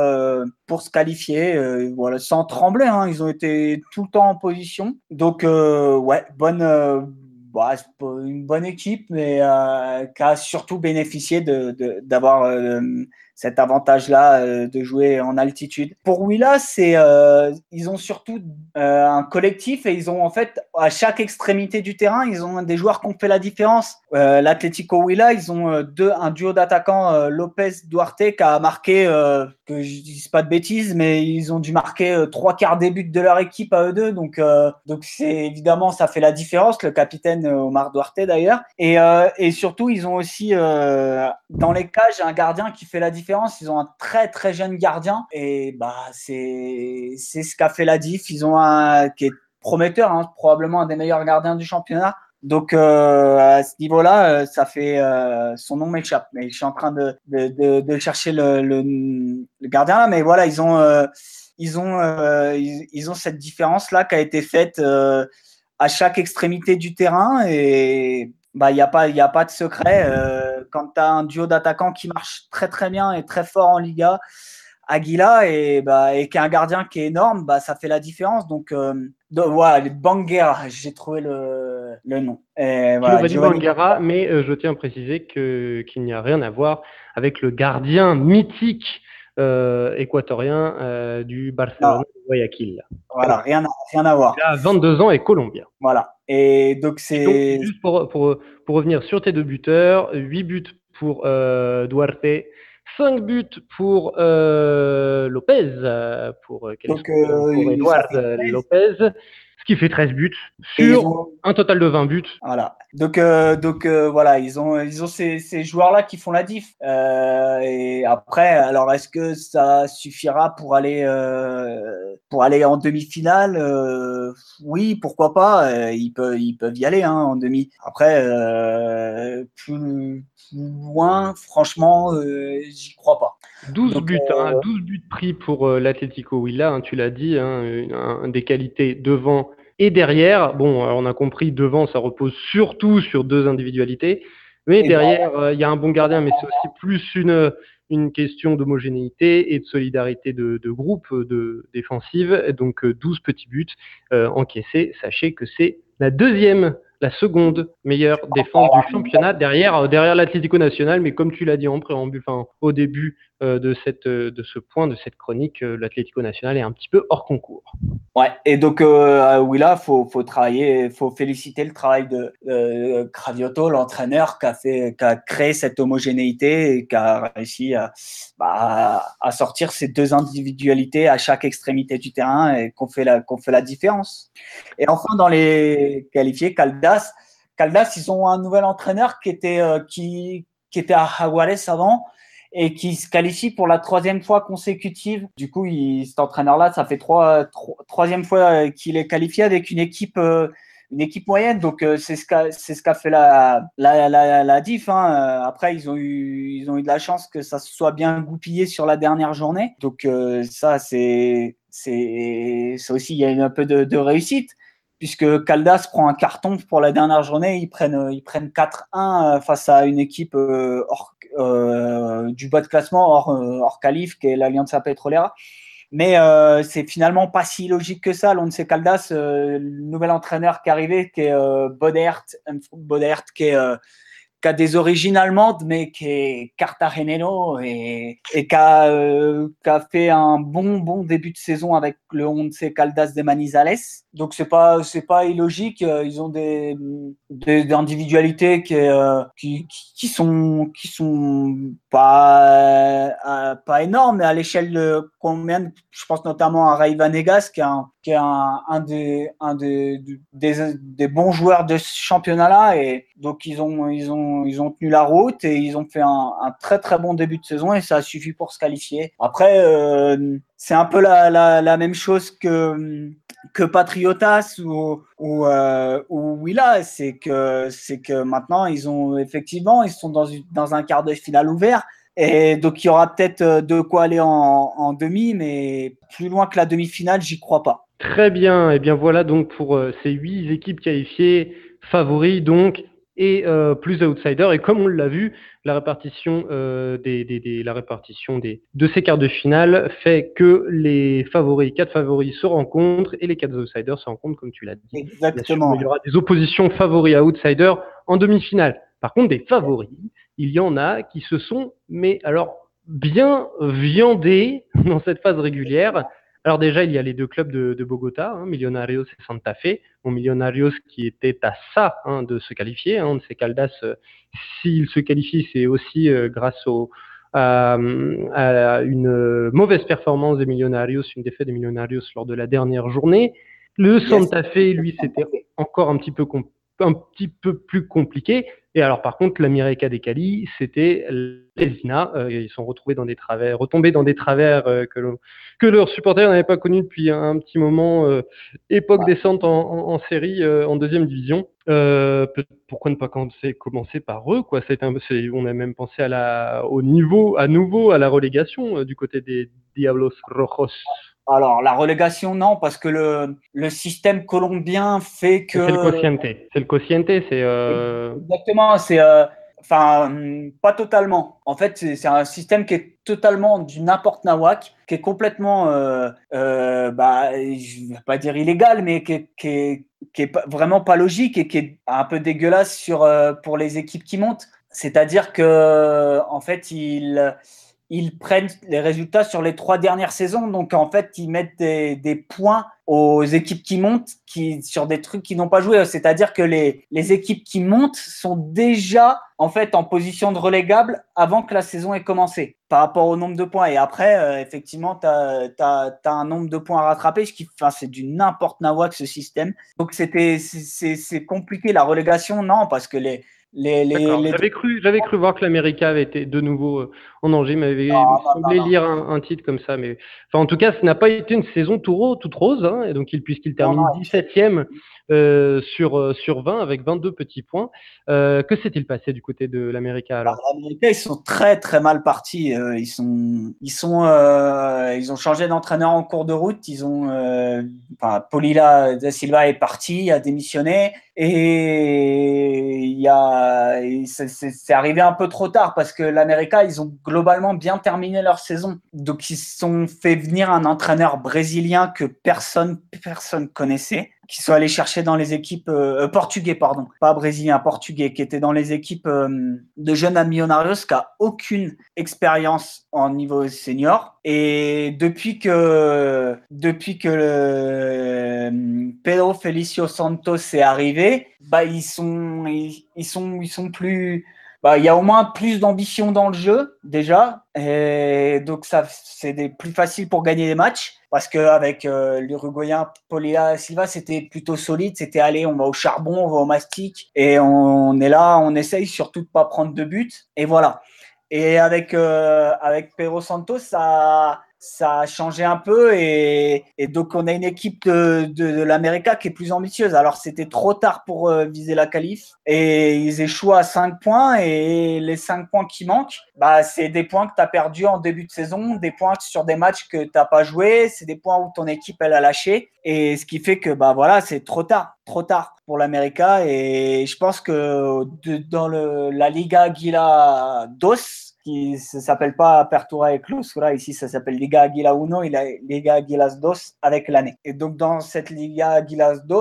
pour se qualifier voilà sans trembler. Hein, ils ont été tout le temps en position. Donc ouais bonne bah, une bonne équipe, mais qui a surtout bénéficié d'avoir de, cet avantage-là euh, de jouer en altitude. Pour Willa, c'est euh, ils ont surtout euh, un collectif et ils ont en fait à chaque extrémité du terrain, ils ont des joueurs qui ont fait la différence. L'Atlético Willa, ils ont deux, un duo d'attaquants Lopez Duarte qui a marqué, que je dise pas de bêtises, mais ils ont dû marquer trois quarts des buts de leur équipe à eux deux. Donc donc c'est évidemment ça fait la différence. Le capitaine Omar Duarte d'ailleurs et, et surtout ils ont aussi dans les cages un gardien qui fait la différence ils ont un très très jeune gardien et bah c'est c'est ce qu'a fait la diff. Ils ont un qui est prometteur, hein, probablement un des meilleurs gardiens du championnat. Donc euh, à ce niveau-là, euh, ça fait euh, son nom m'échappe, mais je suis en train de, de, de, chercher le, le, gardien là. Mais voilà, ils ont ils ont ils, ont cette différence là qui a été faite à chaque extrémité du terrain et bah il y a pas y a pas de secret quand tu as un duo d'attaquants qui marche très très bien et très fort en Liga, Aguila et, bah, et qui a un gardien qui est énorme, bah, ça fait la différence. Donc, euh, voilà, les Banguera, j'ai trouvé le, le nom. Et, voilà, tu Banguera, mais euh, je tiens à préciser qu'il n'y a rien à voir avec le gardien mythique euh, équatorien euh, du Barcelone Guayaquil. Voilà, rien, rien à voir. Il a 22 ans et colombien. Voilà. Et donc c'est. Juste pour, pour, pour, revenir sur tes deux buteurs, 8 buts pour euh, Duarte, 5 buts pour euh, Lopez, pour, donc, pour Eduard Lopez qui fait 13 buts sur un total de 20 buts. Voilà. Donc, euh, donc euh, voilà, ils ont, ils ont ces, ces joueurs-là qui font la diff. Euh, et après, alors est-ce que ça suffira pour aller, pour aller en demi-finale? Oui, pourquoi pas. ils, peuvent, ils peuvent y aller hein, en demi. Après, plus, loin, franchement, j'y crois pas. 12 buts, hein, 12 buts pris pour l'Atlético Huila, hein, tu l'as dit, hein, des qualités devant et derrière, bon, on a compris, devant, ça repose surtout sur deux individualités. Mais derrière, euh, il y a un bon gardien, mais c'est aussi plus une, une question d'homogénéité et de solidarité de, de groupe de défensive. Donc 12 euh, petits buts euh, encaissés. Sachez que c'est la deuxième, la seconde meilleure défense du championnat derrière, derrière l'Atlético Nacional. Mais comme tu l'as dit en préambule, enfin, au début de, cette, de ce point, de cette chronique, l'Atlético Nacional est un petit peu hors concours. Ouais, et donc oui là, faut, faut travailler, faut féliciter le travail de Cravioto, l'entraîneur qui a fait, qui a créé cette homogénéité et qui a réussi à, bah, à sortir ces deux individualités à chaque extrémité du terrain et qu'on fait la, fait la différence. Et enfin dans les qualifiés, Caldas Caldas, ils ont un nouvel entraîneur qui était, euh, qui, qui était à Jaguares avant et qui se qualifie pour la troisième fois consécutive. Du coup, cet entraîneur-là, ça fait trois, troisième fois euh, qu'il est qualifié avec une équipe, euh, une équipe moyenne. Donc, c'est ce qu'a, c'est ce qu'a fait la, la, la, la. Hein. Après, ils ont eu, ils ont eu de la chance que ça se soit bien goupillé sur la dernière journée. Donc, ça, c'est, c'est, aussi, il y a un peu de réussite puisque Caldas prend un carton pour la dernière journée. Ils prennent, euh, ils prennent 4-1 euh, face à une équipe euh, du bas de classement, hors, hors qualif, qui est l'Alianza Petrolera. Mais c'est finalement pas si logique que ça. L'on sait Caldas, le nouvel entraîneur qui est arrivé, qui est Bodert, Bodert, qui est qui a des origines allemandes, mais qui est cartagenero et, et qui, a, euh, qui, a, fait un bon bon début de saison avec le Once Caldas de Manizales. Donc c'est pas c'est pas illogique. Ils ont des, des, individualités qui, euh, qui, qui sont qui sont pas euh, pas énormes, mais à l'échelle de combien je pense notamment à Ray Vanegas qui est un, qui est un, des un des, des bons joueurs de ce championnat là et donc ils ont ils ont ils ont tenu la route et ils ont fait un, très très bon début de saison et ça a suffi pour se qualifier. Après, euh, c'est un peu la, la, même chose que que Patriotas ou euh, ou Willa, c'est que c'est que maintenant ils ont effectivement ils sont dans dans un quart de finale ouvert. Et donc, il y aura peut-être euh, de quoi aller en, en, demi, mais plus loin que la demi-finale, j'y crois pas. Très bien. Et eh bien voilà donc pour ces huit équipes qualifiées favoris. Donc, et euh, plus outsider. Et comme on l'a vu, la répartition, euh, des, des, des, la répartition des, de ces quarts de finale fait que les favoris, quatre favoris se rencontrent et les quatre outsiders se rencontrent, comme tu l'as dit. Exactement. il y aura des oppositions favoris à outsiders en demi-finale. Par contre, des favoris, il y en a qui se sont, mais alors bien viandés dans cette phase régulière. Alors déjà, il y a les deux clubs de, Bogota, hein, Millonarios et Santa Fe. Bon, Millonarios qui était à ça hein, de se qualifier. Hein, de Caldas, euh, s'il se qualifie, c'est aussi euh, grâce au, à, une mauvaise performance des Millonarios, une défaite des Millonarios lors de la dernière journée. Le Santa Fe, lui, c'était encore un petit peu un petit peu plus compliqué. Et alors, par contre, l'América des Cali, c'était l'Esina. Euh, ils sont retrouvés dans des travers, retombés dans des travers euh, que, que leurs supporters n'avaient pas connus depuis un, petit moment. Euh, époque descente en, en, série, en deuxième division. pourquoi ne pas commencer, commencer par eux quoi? Un, On a même pensé à la, au niveau, à nouveau, à la relégation du côté des Diablos Rojos. Alors, la relégation, non, parce que le, le système colombien fait que. C'est le quotient. C'est le quotient, c'est. Euh... Exactement, c'est. Euh, enfin, pas totalement. En fait, c'est un système qui est totalement du n'importe nawak, qui est complètement, euh, euh, bah, je vais pas dire illégal, mais qui est, qui est, qui est vraiment pas logique et qui est un peu dégueulasse sur, euh, pour les équipes qui montent. C'est-à-dire que, en fait, il ils prennent les résultats sur les trois dernières saisons. Donc, en fait, ils mettent des, des points aux équipes qui montent qui, sur des trucs qui n'ont pas joué. C'est-à-dire que les, les équipes qui montent sont déjà, en fait, en position de relégable avant que la saison ait commencé par rapport au nombre de points. Et après, euh, effectivement, tu as, un nombre de points à rattraper, ce qui, enfin, c'est du n'importe nawak ce système. Donc, c'était, c'est compliqué. La relégation, non, parce que les, j'avais cru, j'avais cru voir que l'América avait été de nouveau euh, en danger, mais avait semblé lire un, titre comme ça. Mais enfin, en tout cas, ce n'a pas été une saison tout toute rose, hein, et donc puisqu'il termine 17e euh, sur, euh, sur 20 avec 22 petits points. Euh, que s'est-il passé du côté de l'América alors, L'América, ils sont très très mal partis. ils sont, ils sont, ils ont changé d'entraîneur en cours de route. Ils ont, enfin, Polila da Silva est parti, a démissionné, et il y a, c'est arrivé un peu trop tard parce que l'América, ils ont globalement bien terminé leur saison. Donc ils se sont fait venir un entraîneur brésilien que personne personne connaissait qui sont allés chercher dans les équipes euh, portugais, pardon, pas brésilien, portugais, qui étaient dans les équipes de jeunes Millonarios, qui a aucune expérience en niveau senior. Et depuis que depuis que le, Pedro Felicio Santos est arrivé, bah ils sont ils sont ils sont plus bah, y a au moins plus d'ambition dans le jeu déjà, et donc ça c'est plus facile pour gagner des matchs. Parce qu'avec euh, l'Uruguayen Polilla Silva c'était plutôt solide, c'était aller on va au charbon, on va au mastic. Et on, est là, on essaye surtout de pas prendre de buts et voilà. Et avec euh, avec Pedro Santos ça ça a changé un peu et, donc on a une équipe de, de, l'América qui est plus ambitieuse. Alors c'était trop tard pour euh, viser la qualif et ils échouent à 5 points et les 5 points qui manquent, bah, c'est des points que tu as perdus en début de saison, des points sur des matchs que tu n'as pas joué, c'est des points où ton équipe elle a lâché et ce qui fait que bah voilà, c'est trop tard, trop tard pour l'América et je pense que dans le, la Liga Aguila DOS qui ne s'appelle pas Apertura et Clausura. Ici, ça s'appelle Liga Aguila 1 et Liga Aguilas 2 avec l'année. Et donc, dans cette Liga Aguilas 2,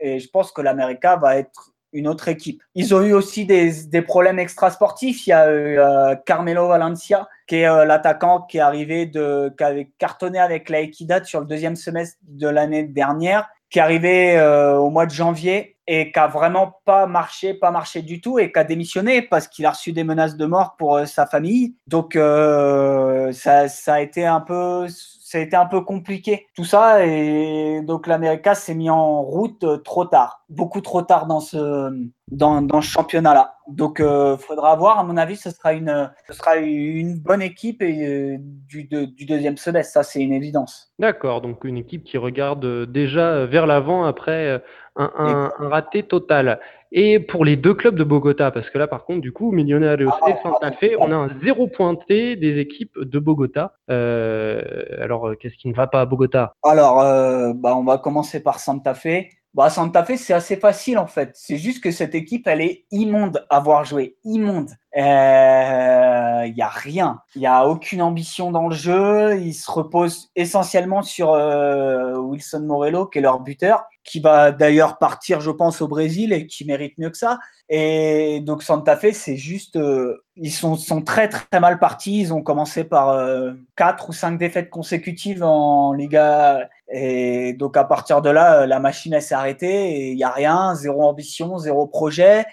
et je pense que l'América va être une autre équipe. Ils ont eu aussi des, des problèmes extrasportifs. Il y a eu euh, Carmelo Valencia, qui est euh, l'attaquant qui est arrivé de, qui avait cartonné avec la Equidad sur le deuxième semestre de l'année dernière, qui est arrivé euh, au mois de janvier et qui a vraiment pas marché, pas marché du tout et qui a démissionné parce qu'il a reçu des menaces de mort pour euh, sa famille. Donc euh, ça, ça, a été un peu, ça a été un peu compliqué tout ça et donc l'América s'est mis en route euh, trop tard, beaucoup trop tard dans ce dans, dans ce championnat-là. Donc il faudra voir. À mon avis, ce sera une, ce sera une bonne équipe et, du, du deuxième semestre. Ça, c'est une évidence. D'accord. Donc une équipe qui regarde déjà vers l'avant après un, raté total. Et pour les deux clubs de Bogota, parce que là, par contre, du coup, Millonarios ah, et Santa Fe, on a un zéro pointé des équipes de Bogota. Euh, alors, qu'est-ce qui ne va pas à Bogota? Alors, euh, bah, on va commencer par Santa Fe. Bah, Santa Fe, c'est assez facile en fait. C'est juste que cette équipe, elle est immonde à voir jouer. Immonde. Il euh, n'y a rien. Il n'y a aucune ambition dans le jeu. Ils se reposent essentiellement sur euh, Wilson Morello, qui est leur buteur, qui va d'ailleurs partir, je pense, au Brésil et qui mérite mieux que ça. Et donc Santa Fe, c'est juste, euh, ils sont, sont, très très mal partis. Ils ont commencé par euh, quatre ou cinq défaites consécutives en Liga et donc à partir de là, la machine s'est arrêtée il n'y a rien, zéro ambition, zéro projet.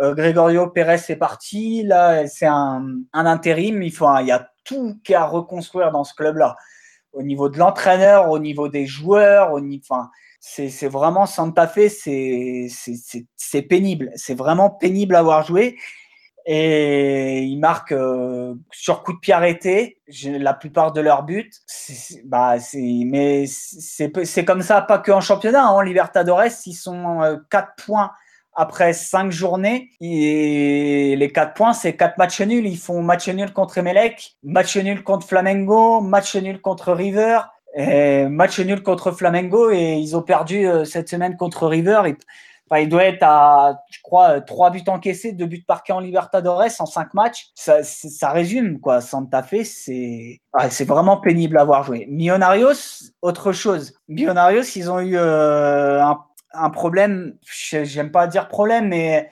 Euh, Gregorio Pérez est parti, là c'est un, un, intérim, il, faut, il y a tout à reconstruire dans ce club-là. Au niveau de l'entraîneur, au niveau des joueurs, au niveau, enfin, c'est vraiment Santa Fe, c'est pénible. C'est vraiment pénible à voir jouer et ils marquent euh, sur coup de pied arrêté la plupart de leurs buts. bah, mais c'est comme ça, pas que en championnat. En Libertadores, ils sont euh, 4 points après 5 journées. Et les 4 points, c'est 4 matchs nuls. Ils font match nul contre Emelec, match nul contre Flamengo, match nul contre River. Et match nul contre Flamengo et ils ont perdu euh, cette semaine contre River. Il doit être à, je crois, 3 buts encaissés, 2 buts parqués en Libertadores en 5 matchs. Ça, ça résume, quoi. Santa Fe, c'est c'est vraiment pénible à voir jouer. Millonarios, autre chose. Millonarios, ils ont eu euh, un, problème, j'aime pas dire problème, mais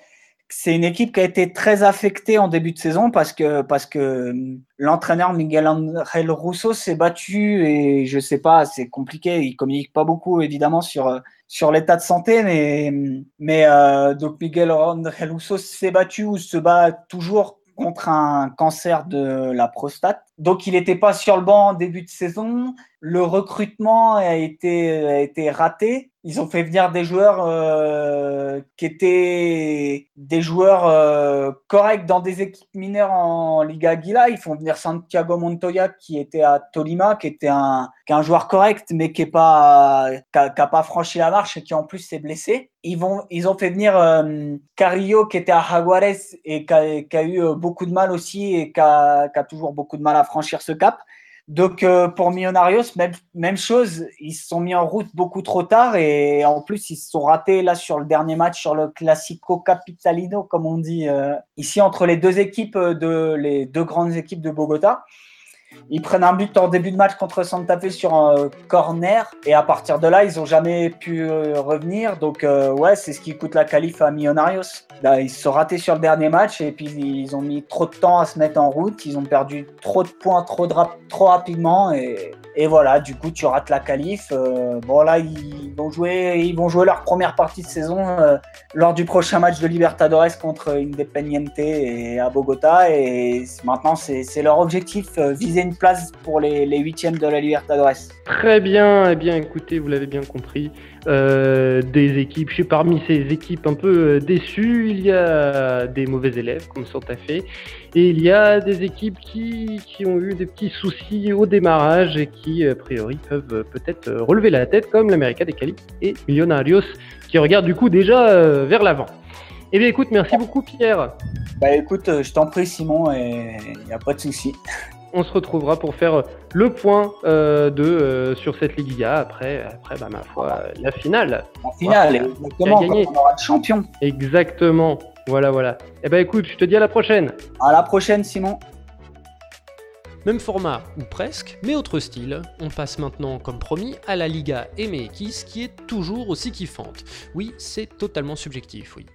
c'est une équipe qui a été très affectée en début de saison parce que, parce que l'entraîneur Miguel Angel Russo s'est battu et je sais pas, c'est compliqué. Il communique pas beaucoup évidemment sur, sur l'état de santé, mais, mais euh, donc Miguel Angel Russo s'est battu ou se bat toujours contre un cancer de la prostate. Donc il n'était pas sur le banc en début de saison. Le recrutement a été, a été raté ils ont fait venir des joueurs euh, qui étaient des joueurs euh, corrects dans des équipes mineures en Liga Aguila. Ils font venir Santiago Montoya qui était à Tolima, qui était un, qui est un joueur correct, mais qui n'a pas, qui pas franchi la marche et qui en plus s'est blessé. Ils, vont, ils ont fait venir euh, Carrillo qui était à Jaguares et qui a, eu beaucoup de mal aussi et qui a toujours beaucoup de mal à franchir ce cap. Donc euh, pour Millonarios, même, chose, ils se sont mis en route beaucoup trop tard et en plus ils se sont ratés là sur le dernier match, sur le Classico Capitalino, comme on dit euh, ici entre les deux équipes de les deux grandes équipes de Bogota. Ils prennent un but en début de match contre Santa Fe sur un corner et à partir de là, ils ont jamais pu revenir. Donc ouais, c'est ce qui coûte la qualif à Millonarios. Là, ils se sont ratés sur le dernier match et puis ils ont mis trop de temps à se mettre en route. Ils ont perdu trop de points trop rapidement et, et, voilà, du coup, tu rates la qualif. Euh, bon, là, ils vont, jouer, ils vont jouer leur première partie de saison euh, lors du prochain match de Libertadores contre Independiente à Bogota. Et maintenant, c'est leur objectif, euh, viser une place pour les, les huitièmes de la Libertadores. Très bien, eh bien, écoutez, vous l'avez bien compris. Euh, des équipes. Je suis parmi ces équipes un peu euh, déçues. Il y a des mauvais élèves comme Santa Fe et il y a des équipes qui, ont eu des petits soucis au démarrage et qui, a priori, peuvent peut-être relever la tête comme l'América des Cali et Millonarios qui regardent du coup déjà euh, vers l'avant. Eh bien, écoute, merci beaucoup, Pierre. Bah, écoute, je t'en prie, Simon, et il n'y a pas de souci on se retrouvera pour faire le point euh, de, euh, sur cette Liga après, après bah, ma foi, la finale. La finale, exactement, on aura le champion. Exactement, voilà, voilà. Eh ben écoute, je te dis à la prochaine. À la prochaine, Simon. Même format, ou presque, mais autre style. On passe maintenant, comme promis, à la Liga MX qui est toujours aussi kiffante. Oui, c'est totalement subjectif, oui.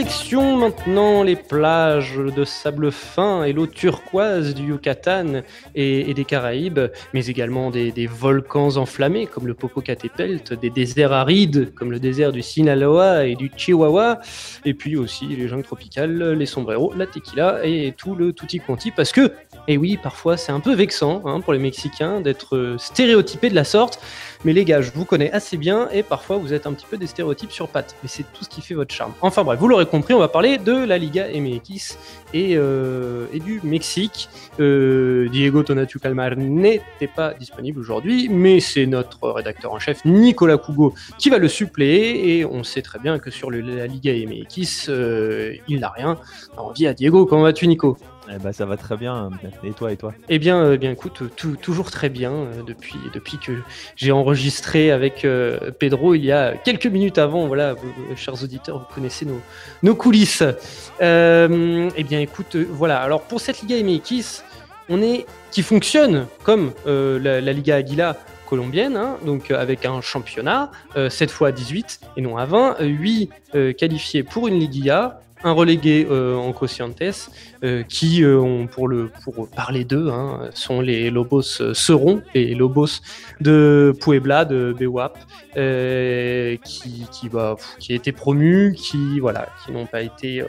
Direction maintenant les plages de sable fin et l'eau turquoise du Yucatan et, des Caraïbes, mais également des, volcans enflammés comme le Popocatépetl, des déserts arides comme le désert du Sinaloa et du Chihuahua, et puis aussi les jungles tropicales, les sombreros, la tequila et tout le tutti quanti, parce que, et oui, parfois c'est un peu vexant hein, pour les Mexicains d'être stéréotypés de la sorte, mais les gars, je vous connais assez bien et parfois vous êtes un petit peu des stéréotypes sur pattes, mais c'est tout ce qui fait votre charme. Enfin bref, vous l'aurez compris, on va parler de la Liga MX et, euh, et du Mexique. Euh, Diego Tonatu Calmar n'était pas disponible aujourd'hui, mais c'est notre rédacteur en chef Nicolas Cougo qui va le suppléer et on sait très bien que sur la Liga MX, euh, il n'a rien. envie à Diego, comment vas-tu Nico? Eh ben, ça va très bien. Et toi, et toi? Eh bien, euh, bien écoute, toujours très bien euh, depuis, depuis que j'ai enregistré avec euh, Pedro il y a quelques minutes avant. Voilà, chers auditeurs, vous connaissez nos, nos coulisses. eh bien, écoute, voilà. Alors pour cette Liga MX, on est qui fonctionne comme la, Liga Aguila colombienne, hein, donc avec un championnat, cette fois 18 et non à 20, 8 qualifiés pour une Liga, un relégué euh, en Cociantes, euh, qui, euh, ont, pour, le, pour parler d'eux, hein, sont les Lobos seront les Lobos de Puebla, de Bewap, qui, qui, bah, a été promu, qui, voilà, qui n'ont pas été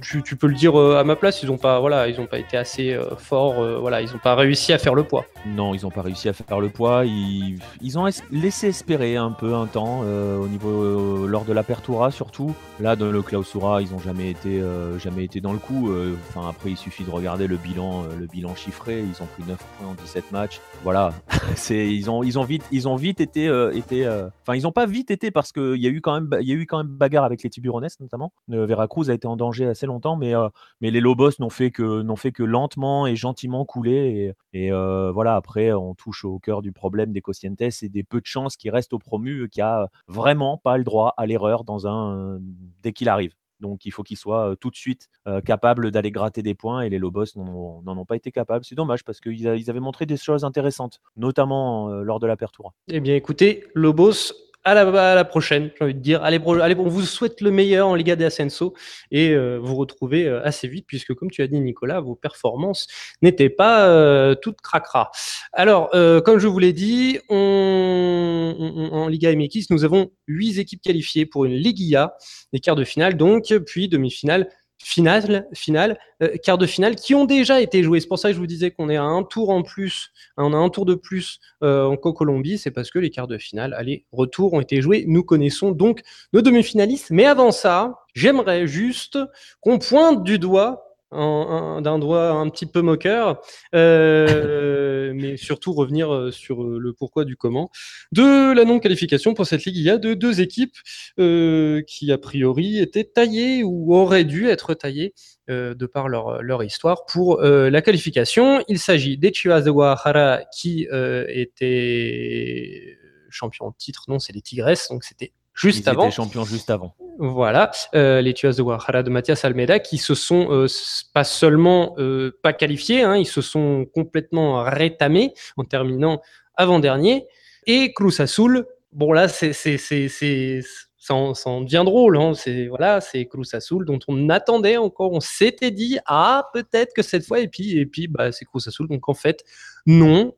tu, peux le dire à ma place, ils n'ont pas, voilà, ils ont pas été assez forts, voilà, ils n'ont pas réussi à faire le poids. Non, ils n'ont pas réussi à faire le poids. Ils, ont laissé espérer un peu un temps au niveau lors de l'apertura surtout. Là, dans le clausura, ils n'ont jamais été, euh, jamais été dans le coup. Euh, enfin, après, il suffit de regarder le bilan, euh, le bilan chiffré. Ils ont pris 9 points en 17 matchs. Voilà, [laughs] ils ont, vite, ils ont vite été. Enfin, ils n'ont pas vite été parce qu'il y a eu quand même, y a eu quand même bagarre avec les Tiburones notamment. Veracruz a été en danger assez longtemps, mais, mais les Lobos n'ont fait que, n'ont fait que lentement et gentiment couler. Et voilà, après, on touche au cœur du problème des Cocientes et des peu de chances qui restent au promu, qui a vraiment pas le droit à l'erreur dans un dès qu'il arrive. Donc il faut qu'ils soient tout de suite capables d'aller gratter des points et les Lobos n'en ont pas été capables. C'est dommage parce qu'ils avaient montré des choses intéressantes, notamment lors de l'apertura. Eh bien écoutez, Lobos à la, prochaine, j'ai envie de dire. Allez, on vous souhaite le meilleur en Liga de Ascenso et euh, vous retrouvez euh, assez vite, puisque comme tu as dit, Nicolas, vos performances n'étaient pas euh, toutes cracra. Alors, comme je vous l'ai dit, en Liga MX, nous avons huit équipes qualifiées pour une Ligia, les quarts de finale donc, puis demi-finale finale, finale euh, quart de finale, qui ont déjà été joués. C'est pour ça que je vous disais qu'on est à un tour en plus, hein, on a un tour de plus euh, en Co-Colombie, c'est parce que les quarts de finale, allez, retour ont été joués. Nous connaissons donc nos demi-finalistes. Mais avant ça, j'aimerais juste qu'on pointe du doigt d'un doigt un petit peu moqueur, euh, mais surtout revenir euh, sur euh, le pourquoi du comment de la non-qualification pour cette ligue. Il y a de deux équipes qui a priori étaient taillées ou auraient dû être taillées de par leur, leur histoire pour la qualification. Il s'agit des Chivas de Guadalajara qui étaient champions de titre, non, c'est les Tigres, donc c'était juste Ils avant. Étaient champions juste avant. Voilà, euh, les Chivas de Guadalajara de Mathias Almeida qui se sont euh, pas seulement euh, pas qualifiés, hein, ils se sont complètement rétamés en terminant avant-dernier. Et Cruz Azul, bon là, c'est, ça, en, ça en devient drôle. Hein, c'est voilà, c'est Cruz Azul dont on attendait encore, on s'était dit ah peut-être que cette fois et puis et puis bah c'est Cruz Azul. Donc en fait non.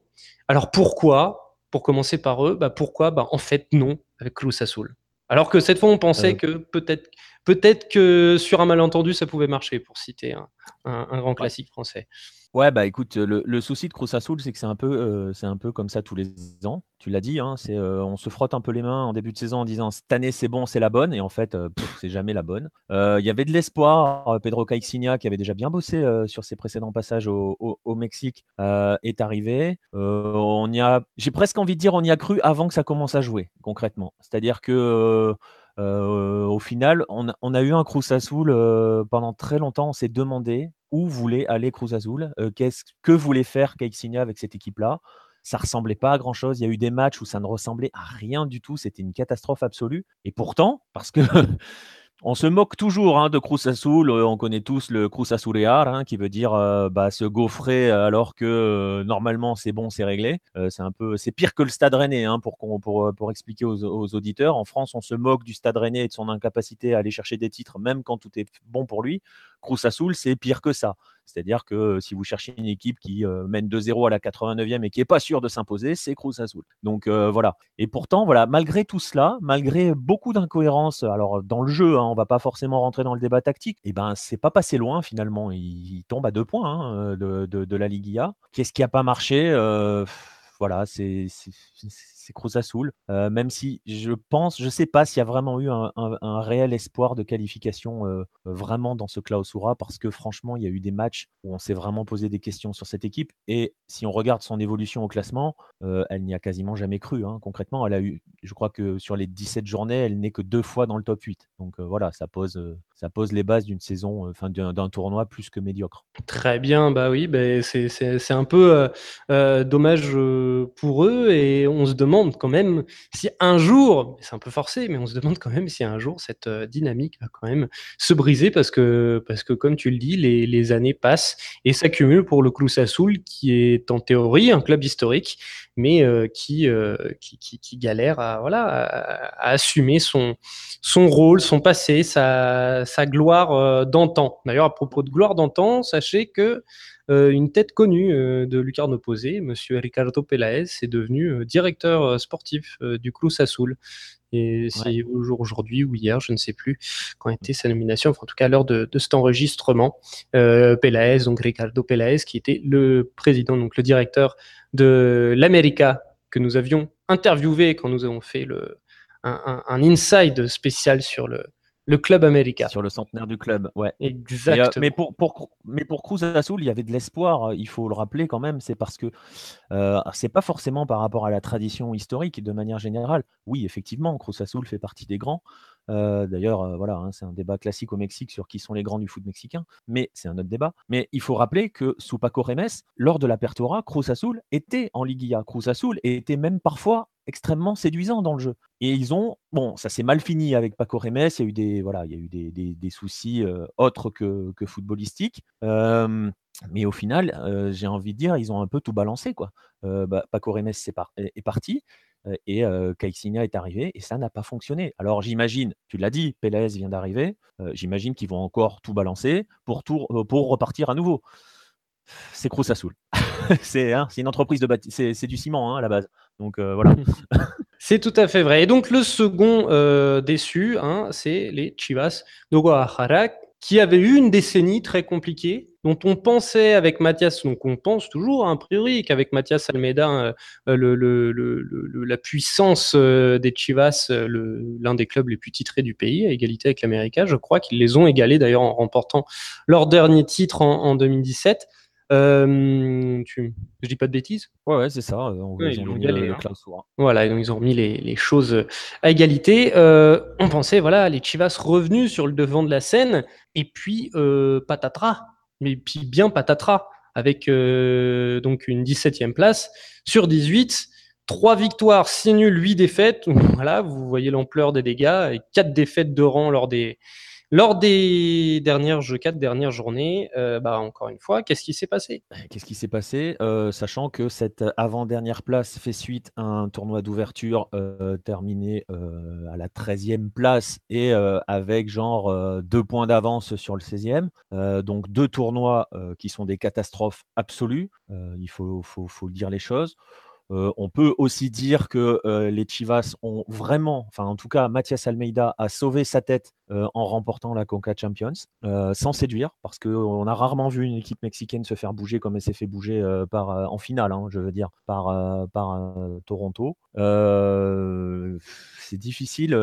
Alors pourquoi? Pour commencer par eux, bah pourquoi? Bah en fait non avec Cruz Azul. Alors que cette fois, on pensait que peut-être peut-être que sur un malentendu, ça pouvait marcher, pour citer un, un, un grand classique français. Ouais, bah écoute, le, souci de Cruz Azul, c'est que c'est un, peu, euh, c'est un peu comme ça tous les ans. Tu l'as dit, hein, c'est, euh, on se frotte un peu les mains en début de saison en disant cette année c'est bon, c'est la bonne, et en fait, euh, c'est jamais la bonne. Il y avait de l'espoir. Pedro Caixinha, qui avait déjà bien bossé sur ses précédents passages au, au- au Mexique, est arrivé. On y a, j'ai presque envie de dire, on y a cru avant que ça commence à jouer, concrètement. C'est-à-dire que. Euh, au final, on a, eu un Cruz Azul euh, pendant très longtemps. On s'est demandé où voulait aller Cruz Azul, euh, qu'est-ce que voulait faire Caixinha avec cette équipe-là? Ça ressemblait pas à grand chose. Il y a eu des matchs où ça ne ressemblait à rien du tout. C'était une catastrophe absolue. Et pourtant, parce que [laughs] on se moque toujours hein, de Cruz euh, On connaît tous le Cruz Azulear, hein, qui veut dire euh, bah, se gaufrer alors que euh, normalement c'est bon, c'est réglé. Euh, c'est un peu, c'est pire que le Stade Rennais hein, pour, expliquer aux auditeurs. En France, on se moque du Stade Rennais et de son incapacité à aller chercher des titres, même quand tout est bon pour lui. Cruz Azul, c'est pire que ça. C'est-à-dire que euh, si vous cherchez une équipe qui euh, mène 2-0 à la 89e et qui n'est pas sûre de s'imposer, c'est Cruz Azul. Donc euh, voilà. Et pourtant, voilà, malgré tout cela, malgré beaucoup d'incohérences, alors dans le jeu, hein, on va pas forcément rentrer dans le débat tactique, et ben c'est pas passé loin finalement. Il, tombe à deux points hein, de, la Ligue IA. Qu'est-ce qui a pas marché Voilà, c'est c'est- Cruz Azul. Euh, même si je pense, je sais pas s'il y a vraiment eu un, réel espoir de qualification euh, vraiment dans ce Clausura, parce que franchement, il y a eu des matchs où on s'est vraiment posé des questions sur cette équipe. Et si on regarde son évolution au classement, euh, elle n'y a quasiment jamais cru. hein. Concrètement, elle a eu, je crois que sur les 17 journées, elle n'est que deux fois dans le top 8. Donc voilà, ça pose, ça pose les bases d'une saison, enfin d'un tournoi plus que médiocre. Très bien, bah oui, bah c'est un peu dommage pour eux et on se demande quand même si un jour, c'est un peu forcé, mais on se demande quand même si un jour cette euh, dynamique va quand même se briser parce que, parce que comme tu le dis, les, les années passent et s'accumulent pour le Azul qui est en théorie un club historique, mais euh, qui, euh, qui, qui, galère à, voilà, à, assumer son, son rôle, son passé, sa, sa gloire d'antan. D'ailleurs, à propos de gloire d'antan, sachez que une tête connue euh, de Lucarne Opposé, Monsieur Ricardo Peláez, est devenu euh, directeur euh, sportif euh, du Cruz Azul. Et c'est au jour aujourd'hui ou hier, je ne sais plus quand était sa nomination, enfin, en tout cas à l'heure de, de cet enregistrement, euh, Peláez, donc Ricardo Peláez, qui était le président, donc le directeur de l'América que nous avions interviewé quand nous avons fait le, un, un, un inside spécial sur le, le club América. Sur le centenaire du club, ouais. Exactement. Mais, euh, mais pour, pour, mais pour Cruz Azul, il y avait de l'espoir, il faut le rappeler quand même, c'est parce que euh, c'est pas forcément par rapport à la tradition historique de manière générale. Oui, effectivement, Cruz Azul fait partie des grands. Euh, D'ailleurs, euh, voilà, hein, c'est un débat classique au Mexique sur qui sont les grands du foot mexicain, mais c'est un autre débat. Mais il faut rappeler que sous Paco Remes, lors de l'Apertura, Cruz Azul était en Liguilla. Cruz Azul était même parfois extrêmement séduisant dans le jeu. Et ils ont, bon, ça s'est mal fini avec Paco Remes, il y a eu des, voilà, il y a eu des, des, soucis euh, autres que, que footballistiques. Mais au final, j'ai envie de dire, ils ont un peu tout balancé. Quoi. Bah, Paco Remes est, par est, est parti et euh, est arrivé et ça n'a pas fonctionné. Alors j'imagine, tu l'as dit, Pélez vient d'arriver, j'imagine qu'ils vont encore tout balancer pour, pour repartir à nouveau. C'est Azul. [laughs] c'est hein, une entreprise de c'est du ciment hein, à la base. Donc voilà. [laughs] c'est tout à fait vrai. Et donc le second déçu, hein, c'est les Chivas de Guadalajara, qui avaient eu une décennie très compliquée dont on pensait avec Mathias, donc on pense toujours a priori qu'avec Mathias Almeida, le, la puissance des Chivas, l'un des clubs les plus titrés du pays, à égalité avec l'América, je crois qu'ils les ont égalés d'ailleurs en remportant leur dernier titre en 2017. Euh, tu... Je dis pas de bêtises? Ouais, ouais c'est ça. ils, ont mis le, Voilà, donc ils ont remis les, choses à égalité. Euh, on pensait, voilà, les Chivas revenus sur le devant de la scène, et puis euh, patatras, mais puis bien patatras, avec euh, donc une 17e place sur 18. 3 victoires, 6 nuls, 8 défaites. [laughs] Voilà, vous voyez l'ampleur des dégâts. Et 4 défaites de rang lors des, lors des dernières quatre dernières journées, euh, bah, encore une fois, qu'est-ce qui s'est passé? Qu'est-ce qui s'est passé? Euh, Sachant que cette avant-dernière place fait suite à un tournoi d'ouverture euh, terminé à la 13e place et avec genre deux points d'avance sur le 16e. donc deux tournois qui sont des catastrophes absolues. il faut, faut, faut dire les choses. On peut aussi dire que les Chivas ont vraiment, enfin en tout cas Mathias Almeida a sauvé sa tête euh, en remportant la Conca Champions, sans séduire, parce qu'on a rarement vu une équipe mexicaine se faire bouger comme elle s'est fait bouger par, en finale, hein, je veux dire, par, par Toronto c'est difficile.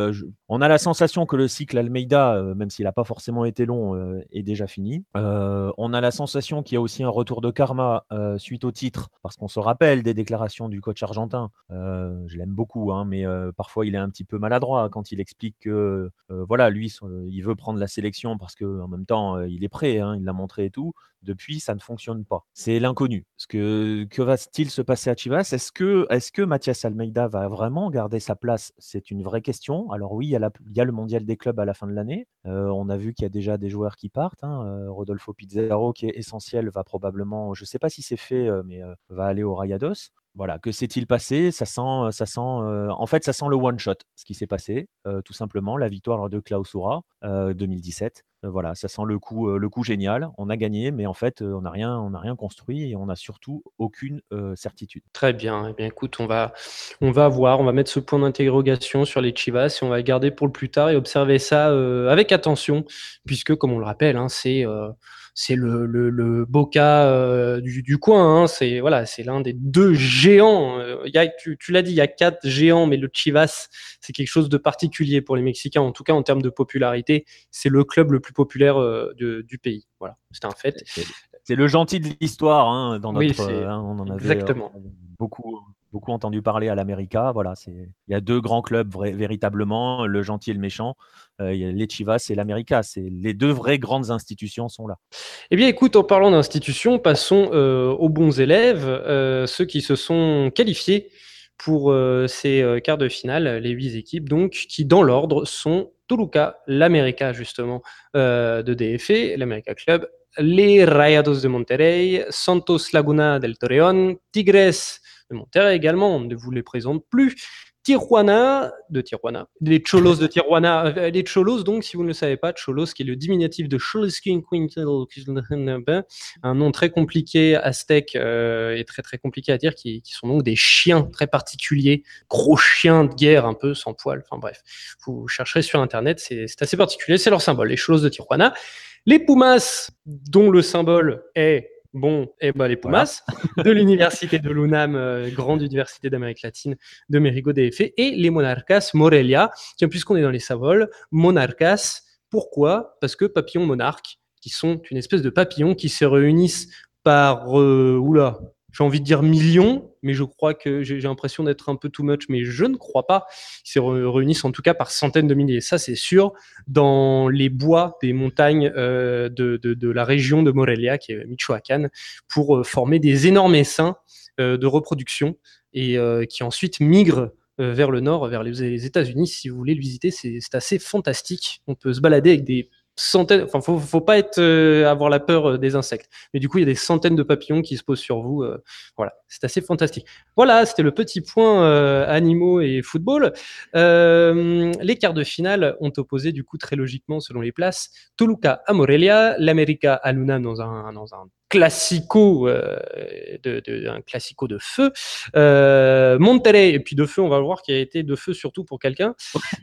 On a la sensation que le cycle Almeida, même s'il n'a pas forcément été long, est déjà fini. on a la sensation qu'il y a aussi un retour de karma suite au titre, parce qu'on se rappelle des déclarations du coach argentin. je l'aime beaucoup, hein, mais parfois il est un petit peu maladroit quand il explique que voilà, lui, il veut prendre la sélection parce qu'en même temps, il est prêt, hein, il l'a montré et tout. Depuis, ça ne fonctionne pas. C'est l'inconnu. Que, va-t-il se passer à Chivas? Est-ce que, est Mathias Almeida va vraiment garder sa place? C'est une vraie question. Alors oui, il y, a le mondial des clubs à la fin de l'année. On a vu qu'il y a déjà des joueurs qui partent. Hein. Rodolfo Pizarro, qui est essentiel, va probablement, je ne sais pas si c'est fait, mais va aller au Rayados. Voilà, que s'est-il passé? Ça sent, ça sent, en fait, ça sent le one shot. Ce qui s'est passé, tout simplement, la victoire de Klausura 2017. voilà, ça sent le coup, le coup génial. On a gagné, mais en fait, on n'a rien, on n'a rien construit et on n'a surtout aucune certitude. Très bien. Eh bien, écoute, on va, on va voir, on va mettre ce point d'interrogation sur les Chivas et on va garder pour le plus tard et observer ça avec attention, puisque, comme on le rappelle, hein, c'est c'est le, le, le Boca euh, du, du, coin. Hein. C'est voilà, c'est l'un des deux géants. Euh, il y a, tu, tu l'as dit, il y a quatre géants, mais le Chivas, c'est quelque chose de particulier pour les Mexicains. En tout cas, en termes de popularité, c'est le club le plus populaire euh, de, du pays. Voilà, c'est un fait. C'est le gentil de l'histoire hein, dans notre. Oui, hein, on en avait exactement. beaucoup beaucoup entendu parler à l'América. Voilà, c'est il y a deux grands clubs véritablement, le gentil et le méchant. Euh, les Chivas et l'América, c'est les deux vraies grandes institutions sont là. Eh bien, écoute, en parlant d'institutions, passons euh, aux bons élèves, euh, ceux qui se sont qualifiés pour ces quarts de finale, les huit équipes, donc qui dans l'ordre sont Toluca, l'América justement de DFE, l'América Club, les Rayados de Monterrey, Santos Laguna del Torreón, Tigres Monterrey également, on ne vous les présente plus. Tijuana, de Tijuana, les Cholos de Tijuana, euh, les Cholos donc, si vous ne le savez pas, Cholos qui est le diminutif de Choloskin un nom très compliqué, aztèque euh, et très très compliqué à dire, qui, sont donc des chiens très particuliers, gros chiens de guerre un peu sans poils, enfin bref, vous chercherez sur internet, c'est assez particulier, c'est leur symbole, les Cholos de Tijuana. Les Pumas, dont le symbole est Bon, et eh ben les Pumas de l'université de l'UNAM, euh, grande université d'Amérique latine de Mérigo DF, et les Monarcas Morelia. Tiens, puisqu'on est dans les Savoles, Monarcas, pourquoi? Parce que papillons monarques, qui sont une espèce de papillons qui se réunissent par, euh, oula, j'ai envie de dire millions, mais je crois que j'ai l'impression d'être un peu too much, mais je ne crois pas. Ils se réunissent en tout cas par centaines de milliers, ça c'est sûr, dans les bois des montagnes euh, de, de, la région de Morelia, qui est Michoacán, pour euh, former des énormes essaims euh, de reproduction et qui ensuite migrent vers le nord, vers les États-Unis. Si vous voulez le visiter, c'est assez fantastique. On peut se balader avec des centaines, enfin, faut, pas euh, avoir la peur euh, des insectes. Mais du coup, il y a des centaines de papillons qui se posent sur vous. Euh, voilà, c'est assez fantastique. Voilà, c'était le petit point animaux et football. les quarts de finale ont opposé, du coup, très logiquement, selon les places, Toluca à Morelia, l'América à Luna dans un, dans un classico euh, de, de, un classico de feu euh, Monterrey. Et puis de feu on va voir qu'il a été de feu surtout pour quelqu'un.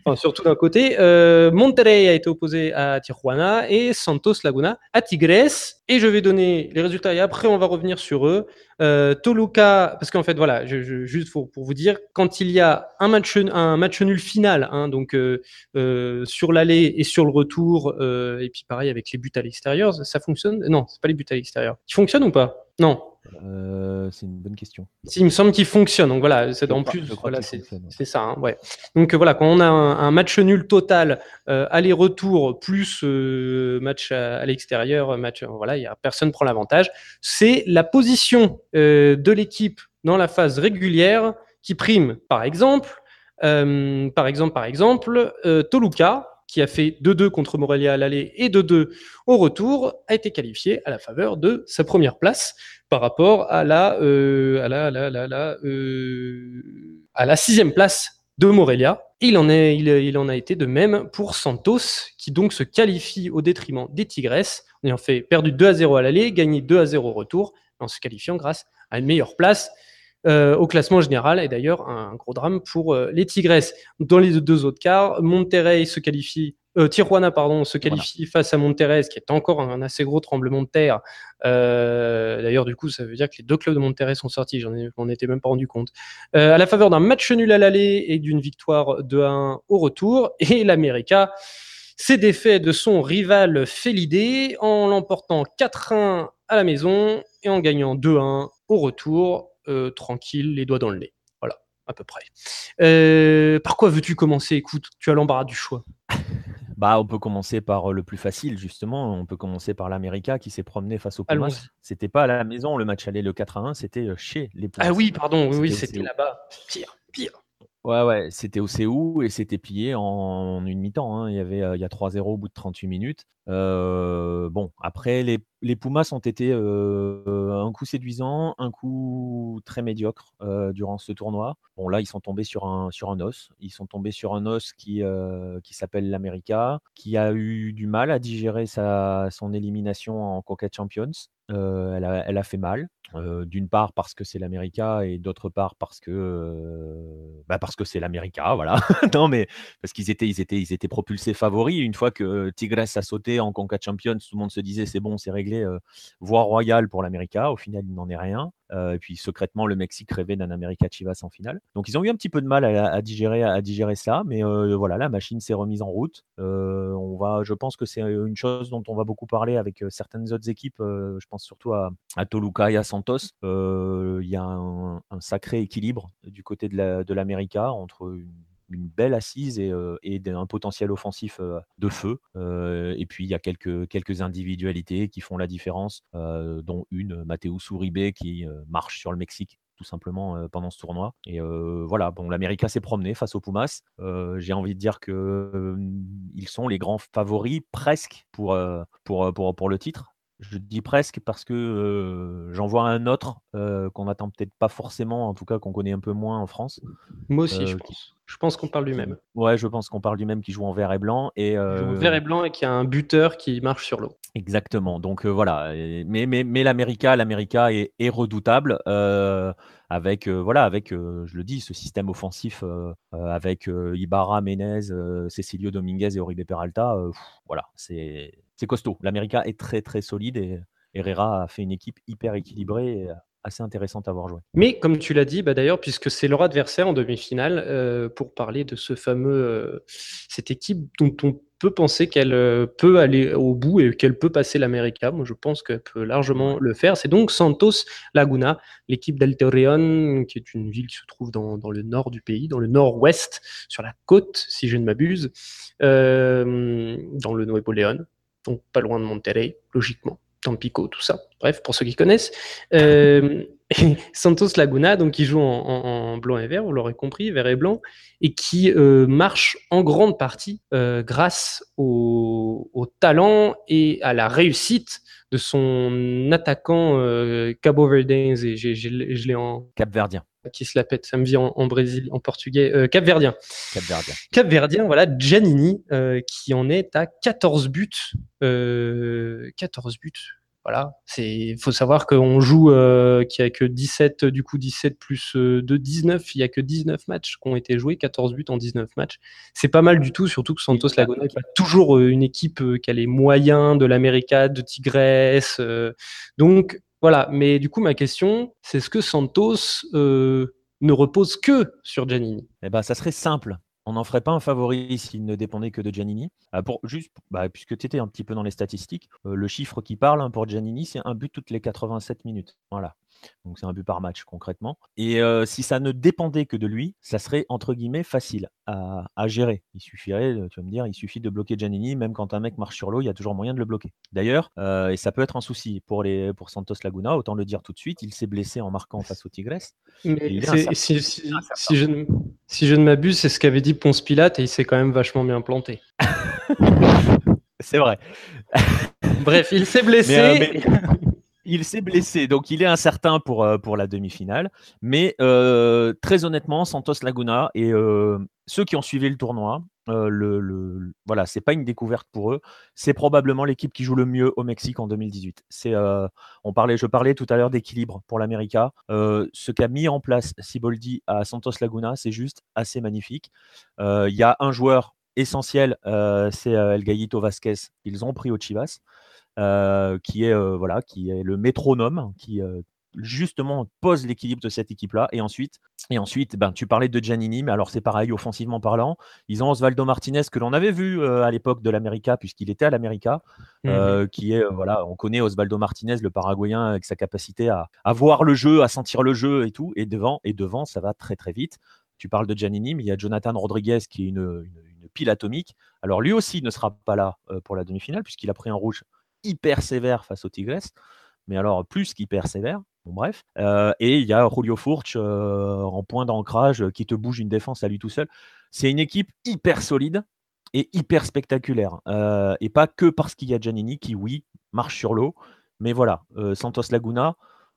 Enfin, surtout d'un côté euh, Monterrey a été opposé à Tijuana et Santos Laguna à Tigres Et je vais donner les résultats et après on va revenir sur eux. Euh, Toluca, parce qu'en fait voilà, je, juste pour, vous dire, quand il y a un match, un match nul final, hein, donc euh, euh, sur l'aller et sur le retour, euh, et puis pareil avec les buts à l'extérieur, ça fonctionne? Non, c'est pas les buts à l'extérieur. Ils fonctionnent ou pas? Non. Euh, c'est une bonne question. Si, il me semble qu'il fonctionne. Donc voilà, c'est en plus, voilà, c'est ça. Hein, ouais. Donc voilà, quand on a un, un match nul total, euh, aller-retour plus euh, match à, à l'extérieur, match, voilà, il y a personne prend l'avantage. C'est la position euh, de l'équipe dans la phase régulière qui prime. Par exemple, euh, par exemple, par exemple, euh, Toluca qui a fait 2-2 contre Morelia à l'aller et 2-2 au retour, a été qualifié à la faveur de sa première place par rapport à la, euh, à la, la, la, euh, à la sixième place de Morelia. Il en, est, il, en a été de même pour Santos, qui donc se qualifie au détriment des Tigresses, en ayant fait perdu 2 à 0 à l'aller, gagné 2 à 0 au retour, en se qualifiant grâce à une meilleure place euh, au classement général. Et d'ailleurs, un gros drame pour euh, les Tigresses. Dans les deux autres quarts, Monterrey se qualifie euh, Tijuana pardon, se qualifie voilà. face à Monterrey, ce qui est encore un, un assez gros tremblement de terre. D'ailleurs, du coup, ça veut dire que les deux clubs de Monterrey sont sortis. J'en m'en étais même pas rendu compte. À la faveur d'un match nul à l'aller et d'une victoire de 1 au retour. Et l'América s'est défait de son rival Félidé en l'emportant 4-1 à la maison et en gagnant 2-1 au retour. Euh, tranquille, les doigts dans le nez. Voilà, à peu près. Euh, par quoi veux-tu commencer? Écoute, tu as l'embarras du choix. [laughs] Bah, on peut commencer par le plus facile, justement. On peut commencer par l'América qui s'est promené face au Pumas. C'était pas à la maison le match aller le 4 à 1, c'était chez les Pumas. Ah oui, pardon, oui, c'était là-bas. Pire, pire. Ouais, ouais, c'était au CEU et c'était plié en une mi-temps. Hein. Il y avait euh, il y a 3-0 au bout de 38 minutes. Euh, bon, après, les, les, Pumas ont été euh, un coup séduisant, un coup très médiocre euh, durant ce tournoi. Bon, là, ils sont tombés sur un, sur un os. Ils sont tombés sur un os qui, euh, qui s'appelle l'America, qui a eu du mal à digérer sa, son élimination en Coca Champions. Elle, a, elle, a, fait mal. D'une part parce que c'est l'América et d'autre part parce que bah parce que c'est l'América, voilà. [laughs] non mais parce qu'ils étaient ils étaient ils étaient propulsés favoris. Une fois que Tigres a sauté en Conca Champions, tout le monde se disait c'est bon, c'est réglé, voie royale pour l'América. Au final, il n'en est rien. Et puis secrètement, le Mexique rêvait d'un América Chivas en finale. Donc ils ont eu un petit peu de mal à, digérer, à digérer ça, mais voilà, la machine s'est remise en route. On va, je pense que c'est une chose dont on va beaucoup parler avec certaines autres équipes. je pense surtout à, Toluca et à Santos. Il y a un, sacré équilibre du côté de l'América la, entre une une belle assise et, euh, un potentiel offensif euh, de feu. Euh, et puis il y a quelques, quelques individualités qui font la différence, dont une, Matteo Souribe, qui marche sur le Mexique tout simplement pendant ce tournoi. Et voilà, bon, l'América s'est promené face aux Pumas. J'ai envie de dire que ils sont les grands favoris presque pour, pour, pour, pour le titre. Je dis presque parce que euh, j'en vois un autre euh, qu'on n'attend peut-être pas forcément, en tout cas qu'on connaît un peu moins en France. Moi aussi, euh, je pense. Je pense qu'on parle du même. Ouais, je pense qu'on parle du même qui joue en vert et blanc. Et, vert et blanc et qui a un buteur qui marche sur l'eau. Exactement. Donc voilà. Mais, mais, mais l'América, l'América est, est, redoutable avec voilà avec je le dis ce système offensif avec Ibarra, Menez, Cecilio Dominguez et Oribe Peralta. voilà, c'est c'est costaud. L'América est très très solide et Herrera a fait une équipe hyper équilibrée et assez intéressante à voir jouer. Mais comme tu l'as dit, bah d'ailleurs, puisque c'est leur adversaire en demi-finale, euh, pour parler de ce fameux, euh, cette équipe dont on peut penser qu'elle euh, peut aller au bout et qu'elle peut passer l'América. Moi, je pense qu'elle peut largement le faire. C'est donc Santos Laguna, l'équipe d'El Torreón, qui est une ville qui se trouve dans, le nord du pays, dans le nord-ouest, sur la côte, si je ne m'abuse, euh, dans le Nuevo León donc pas loin de Monterrey, logiquement, Tampico, tout ça. Bref, pour ceux qui connaissent. Euh, [laughs] Santos Laguna, donc qui joue en, blanc et vert, vous l'aurez compris, vert et blanc, et qui euh, marche en grande partie euh, grâce au, talent et à la réussite de son attaquant Cabo Verdense, et je l'ai en... Cap-Verdien qui se la pète, ça me vient en, en Brésil, en portugais, euh, Cap-Verdien. Cap-Verdien. Cap-Verdien, voilà, Giannini, euh, qui en est à 14 buts. Euh, 14 buts. voilà, c'est faut savoir qu'on joue euh, qu'il y a que 17 du coup 17 plus 2 19, il y a que 19 matchs qui ont été joués, 14 buts en 19 matchs. C'est pas mal du tout, surtout que Santos Laguna n'est pas toujours une équipe qui a les moyens de l'América, de Tigresse. donc voilà, mais du coup ma question, c'est est-ce que Santos ne repose que sur Giannini. Eh ben ça serait simple on n'en ferait pas un favori s'il ne dépendait que de Giannini. Euh, pour, juste, bah, puisque tu étais un petit peu dans les statistiques, euh, le chiffre qui parle hein, pour Giannini, c'est un but toutes les 87 minutes. Voilà. Donc c'est un but par match concrètement. Et euh, si ça ne dépendait que de lui, ça serait entre guillemets facile à, gérer. Il suffirait, tu vas me dire, il suffit de bloquer Giannini, même quand un mec marche sur l'eau, il y a toujours moyen de le bloquer. D'ailleurs, euh, et ça peut être un souci pour, les, pour Santos Laguna, autant le dire tout de suite, il s'est blessé en marquant face au Tigres. si, je, ne m'abuse, c'est ce qu'avait dit Ponce Pilate et il s'est quand même vachement bien planté. [laughs] c'est vrai. Bref, il s'est blessé. Euh, il s'est blessé, donc il est incertain pour, euh, pour la demi-finale. Mais euh, très honnêtement, Santos Laguna et euh, ceux qui ont suivi le tournoi, le, le, voilà, c'est pas une découverte pour eux. C'est probablement l'équipe qui joue le mieux au Mexique en 2018. C'est, on parlait, je parlais tout à l'heure d'équilibre pour l'América. ce qu'a mis en place Siboldi à Santos Laguna, c'est juste assez magnifique. Il y a un joueur essentiel, c'est El Gallito Vasquez. Ils ont pris au Chivas. Euh, qui est euh, voilà, qui est le métronome, qui euh, justement pose l'équilibre de cette équipe-là. Et ensuite, et ensuite ben, tu parlais de Giannini, mais alors c'est pareil, offensivement parlant. Ils ont Osvaldo Martinez, que l'on avait vu à l'époque de l'América, puisqu'il était à l'América, mmh qui est, voilà, on connaît Osvaldo Martinez, le Paraguayen, avec sa capacité à, à, voir le jeu, à sentir le jeu et tout. Et devant, et devant, ça va très très vite. Tu parles de Giannini, mais il y a Jonathan Rodriguez, qui est une, une, pile atomique. Alors lui aussi ne sera pas là pour la demi-finale, puisqu'il a pris un rouge hyper sévère face aux Tigres, mais alors plus qu'hyper sévère. Bon, bref. Euh, et il y a Julio Furch euh, en point d'ancrage euh, qui te bouge une défense à lui tout seul. C'est une équipe hyper solide et hyper spectaculaire. et pas que parce qu'il y a Giannini qui, oui, marche sur l'eau. Mais voilà, Santos Laguna,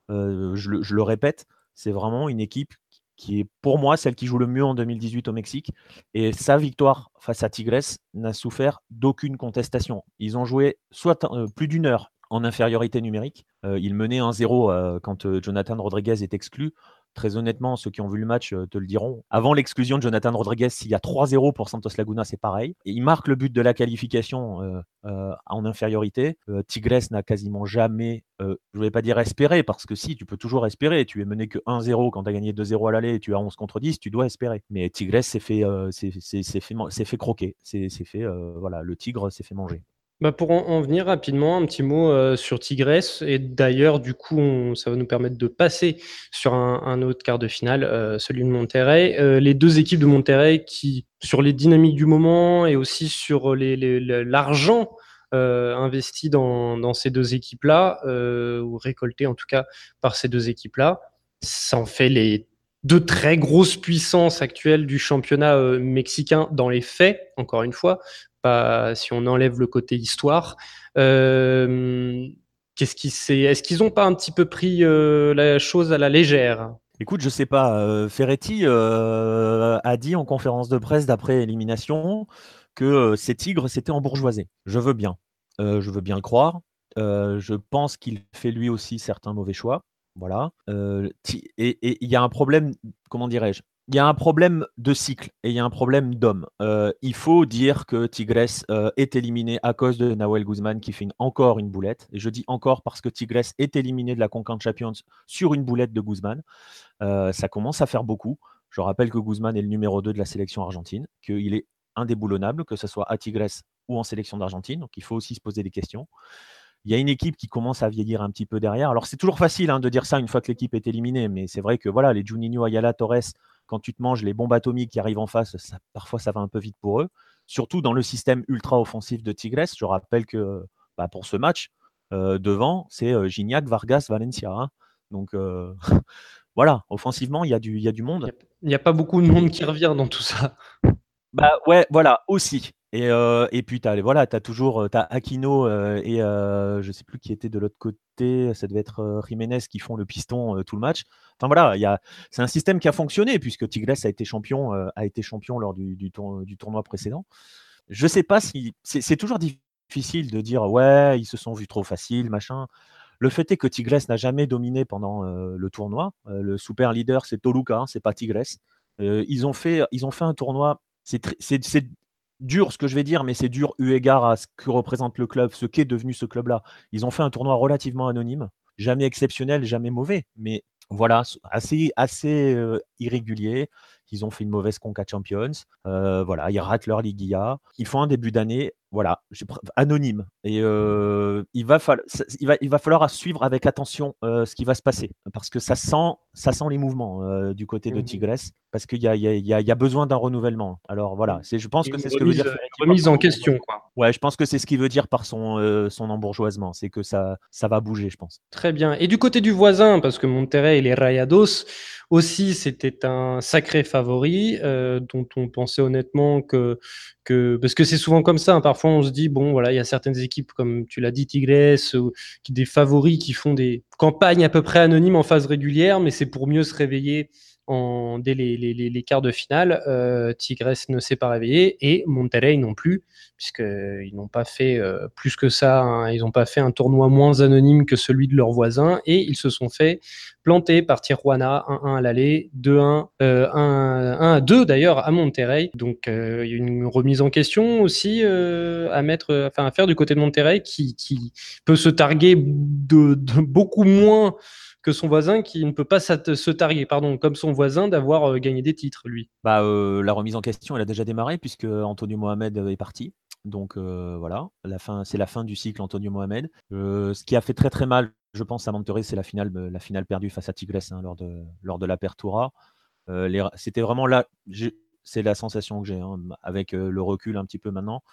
je le, répète, c'est vraiment une équipe qui est pour moi celle qui joue le mieux en 2018 au Mexique. Et sa victoire face à Tigres n'a souffert d'aucune contestation. Ils ont joué soit plus d'une heure en infériorité numérique. Euh, ils menaient 1-0 euh, quand Jonathan Rodriguez est exclu. Très honnêtement, ceux qui ont vu le match te le diront. Avant l'exclusion de Jonathan Rodriguez, s'il y a 3-0 pour Santos Laguna, c'est pareil. Il marque le but de la qualification en infériorité. Tigres n'a quasiment jamais, je ne vais pas dire espérer, parce que si, tu peux toujours espérer. Tu es mené que 1-0 quand tu as gagné 2-0 à l'aller et tu as 11 contre 10, tu dois espérer. Mais Tigres s'est fait, fait, fait, croquer. Voilà, le tigre s'est fait manger. Bah pour en, venir rapidement, un petit mot euh, sur Tigresse. Et d'ailleurs, du coup, ça va nous permettre de passer sur un, autre quart de finale, euh, celui de Monterrey. Euh, les deux équipes de Monterrey qui, sur les dynamiques du moment et aussi sur l'argent investi dans, dans, ces deux équipes-là, ou récolté en tout cas par ces deux équipes-là, ça en fait les deux très grosses puissances actuelles du championnat mexicain dans les faits, encore une fois, si on enlève le côté histoire. Euh, qu'est-ce Est-ce qu'ils n'ont pas un petit peu pris euh, la chose à la légère? Écoute, je sais pas. Euh, Ferretti a dit en conférence de presse d'après élimination que ces tigres s'étaient embourgeoisés. Je veux bien. je veux bien le croire. je pense qu'il fait lui aussi certains mauvais choix. Voilà. et il y a un problème, comment dirais-je? Il y a un problème de cycle et il y a un problème d'homme. Euh, il faut dire que Tigres euh, est éliminé à cause de Nahuel Guzman qui fait encore une boulette. Et je dis encore parce que Tigres est éliminé de la Concacaf Champions sur une boulette de Guzman. Euh, ça commence à faire beaucoup. Je rappelle que Guzman est le numéro 2 de la sélection argentine, qu'il est indéboulonnable, que ce soit à Tigres ou en sélection d'Argentine. Donc il faut aussi se poser des questions. Il y a une équipe qui commence à vieillir un petit peu derrière. Alors c'est toujours facile hein, de dire ça une fois que l'équipe est éliminée, mais c'est vrai que voilà, les Juninho, Ayala, Torres, quand tu te manges les bombes atomiques qui arrivent en face, parfois ça va un peu vite pour eux. Surtout dans le système ultra offensif de Tigres. Je rappelle que bah, pour ce match, euh, devant, c'est euh, Gignac, Vargas, Valencia. Hein. Donc euh, [laughs] voilà, offensivement, il y, a du, y a du monde. Il n'y a, pas beaucoup de monde qui revient dans tout ça. Bah ouais, voilà, aussi. Et, et puis, tu as, voilà, as toujours as Aquino et je sais plus qui était de l'autre côté, ça devait être Jiménez qui font le piston tout le match. Enfin voilà, c'est un système qui a fonctionné puisque Tigres a été champion, a été champion lors du, du, tournoi précédent. Je sais pas si c'est toujours difficile difficile de dire ouais, ils se sont vus trop faciles, machin. Le fait est que Tigres n'a jamais dominé pendant le tournoi. le super leader, c'est Toluca, hein, c'est pas Tigres. ils, ont fait, ils ont fait un tournoi. C'est dur ce que je vais dire, mais c'est dur eu égard à ce que représente le club, ce qu'est devenu ce club-là. Ils ont fait un tournoi relativement anonyme, jamais exceptionnel, jamais mauvais, mais voilà, assez, assez irrégulier. Ils ont fait une mauvaise Conca Champions. voilà, ils ratent leur Ligia. Ils font un début d'année, voilà, anonyme. Et il, va il, va, il va falloir suivre avec attention ce qui va se passer. Parce que ça sent, ça sent les mouvements du côté de mmh Tigres. Parce qu'il y a, y, a, y a, besoin d'un renouvellement. Alors voilà, mmh. je pense que c'est ce que veut dire. Remise en question, quoi. Ouais, je pense que c'est ce qu'il veut dire par son, son embourgeoisement. C'est que ça, ça va bouger, je pense. Très bien. Et du côté du voisin, parce que Monterrey et les Rayados, aussi, c'était un sacré favori euh, dont on pensait honnêtement que, parce que c'est souvent comme ça. Hein, parfois, on se dit bon, voilà, il y a certaines équipes comme tu l'as dit, Tigres, des favoris qui font des campagnes à peu près anonymes en phase régulière, mais c'est pour mieux se réveiller en, dès les, quarts de finale. Euh, Tigres ne s'est pas réveillé et Monterrey non plus, puisqu'ils n'ont pas fait euh, plus que ça. Hein. ils n'ont pas fait un tournoi moins anonyme que celui de leurs voisins et ils se sont fait planter par Tijuana 1-1 à l'aller, 2-1, 1-2 euh, d'ailleurs à Monterrey. Donc euh, il y a une remise en question aussi à mettre, enfin à faire du côté de Monterrey qui, peut se targuer de beaucoup moins que son voisin qui ne peut pas se targuer, pardon, comme son voisin d'avoir euh, gagné des titres, lui. Bah, euh, la remise en question, elle a déjà démarré puisque Antonio Mohamed est parti. Donc euh, voilà, la fin, c'est la fin du cycle Antonio Mohamed. ce qui a fait très très mal, je pense, à Monterrey, c'est la finale, la finale perdue face à Tigres hein, lors de lors de l'Apertura. c'était vraiment là, c'est la sensation que j'ai, hein, avec le recul un petit peu maintenant.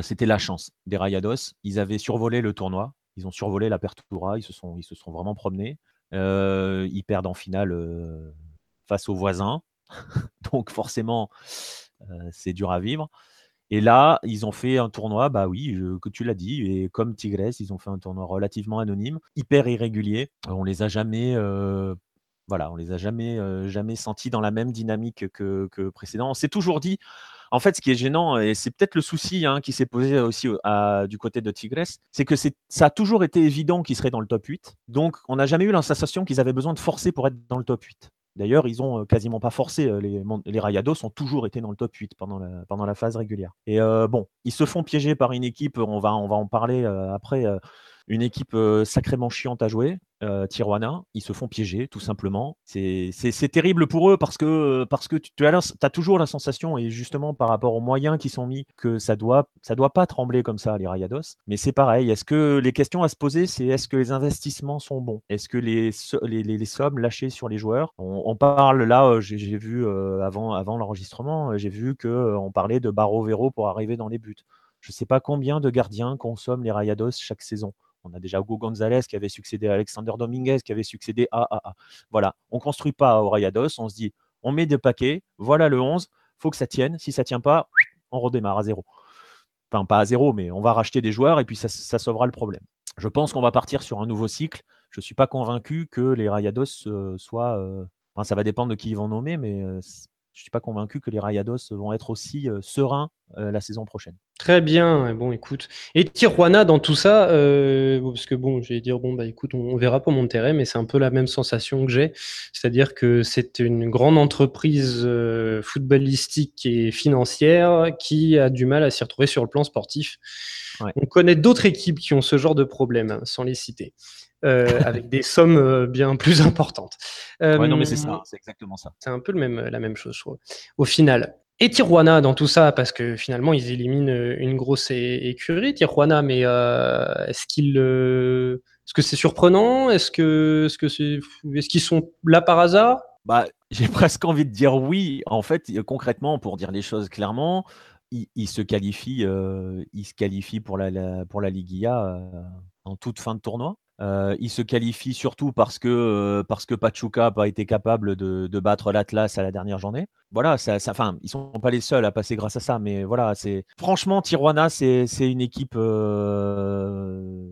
c'était la chance des Rayados. Ils avaient survolé le tournoi, ils ont survolé l'Apertura, ils ils se sont vraiment promenés. Euh, ils perdent en finale euh, face aux voisins. [laughs] Donc forcément, euh, c'est dur à vivre. Et là, ils ont fait un tournoi, bah oui, que tu l'as dit, et comme Tigres, ils ont fait un tournoi relativement anonyme, hyper irrégulier. On les a jamais, voilà, on les a jamais, jamais sentis dans la même dynamique que, que précédent. On s'est toujours dit, en fait, ce qui est gênant, et c'est peut-être le souci hein, qui s'est posé aussi du côté de Tigres, c'est que ça a toujours été évident qu'ils seraient dans le top 8. Donc, on n'a jamais eu la qu'ils avaient besoin de forcer pour être dans le top 8. D'ailleurs, ils ont quasiment pas forcé. Les, les Rayados ont toujours été dans le top 8 pendant la, phase régulière. Et bon, ils se font piéger par une équipe, on va en parler après, une équipe sacrément chiante à jouer, Tijuana. Ils se font piéger, tout simplement. C'est terrible pour eux parce que, tu, as, toujours la sensation, et justement par rapport aux moyens qui sont mis, que ça doit, doit pas trembler comme ça, les Rayados. Mais c'est pareil. Est-ce que les questions à se poser, c'est est-ce que les investissements sont bons? Est-ce que les, sommes lâchées sur les joueurs? On, parle là, j'ai vu avant, l'enregistrement, j'ai vu qu'on parlait de Barro Vero pour arriver dans les buts. Je ne sais pas combien de gardiens consomment les Rayados chaque saison. On a déjà Hugo Gonzalez qui avait succédé à Alexander Dominguez, qui avait succédé à, à, Voilà, on ne construit pas au Rayados, on se dit, on met des paquets, voilà le 11, faut que ça tienne. Si ça ne tient pas, on redémarre à zéro. Enfin, pas à zéro, mais on va racheter des joueurs et puis ça, ça sauvera le problème. Je pense qu'on va partir sur un nouveau cycle. Je ne suis pas convaincu que les Rayados euh, soient. Euh, enfin, ça va dépendre de qui ils vont nommer, mais euh, je ne suis pas convaincu que les Rayados vont être aussi sereins la saison prochaine. Très bien, bon écoute. Et Tijuana dans tout ça, parce que bon, je vais dire, bon bah écoute, on, verra pour Monterrey, mais c'est un peu la même sensation que j'ai. C'est-à-dire que c'est une grande entreprise footballistique et financière qui a du mal à s'y retrouver sur le plan sportif. On connaît d'autres équipes qui ont ce genre de problème, sans les citer. Euh, avec des [laughs] sommes euh, bien plus importantes. ouais, non, mais c'est ça, euh, c'est exactement ça. C'est un peu le même, la même chose, je trouve. Au final. Et Tijuana dans tout ça, parce que finalement, ils éliminent une grosse écurie, Tijuana, mais est-ce qu'ils. Est-ce que c'est surprenant? Est-ce que, est-ce que c'est, est-ce qu'ils sont là par hasard? Bah, j'ai [laughs] presque envie de dire oui. En fait, concrètement, pour dire les choses clairement, ils, se qualifient, ils se qualifient pour la, la pour la Ligia en toute fin de tournoi. Euh, il se qualifie surtout parce que, euh, parce que Pachuca n'a pas été capable de, battre l'Atlas à la dernière journée. Voilà, ça, enfin, ils sont pas les seuls à passer grâce à ça, mais voilà, c'est franchement Tijuana, c'est une équipe. Euh,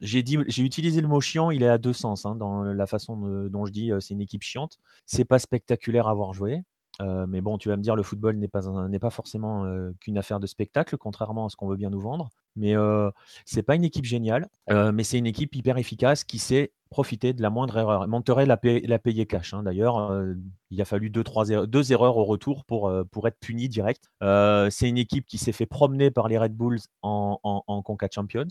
j'ai j'ai utilisé le mot chiant, il est à deux sens hein, dans la façon dont je dis, c'est une équipe chiante. C'est pas spectaculaire à avoir joué. Mais bon, tu vas me dire, le football n'est pas, n'est pas forcément qu'une affaire de spectacle, contrairement à ce qu'on veut bien nous vendre. Mais c'est pas une équipe géniale, mais c'est une équipe hyper efficace qui sait profiter de la moindre erreur. Monterey l'a payé, cash. Hein. D'ailleurs, il a fallu deux, trois erreurs, deux erreurs au retour pour, pour être puni direct. c'est une équipe qui s'est fait promener par les Red Bulls en, en, Conca Champions,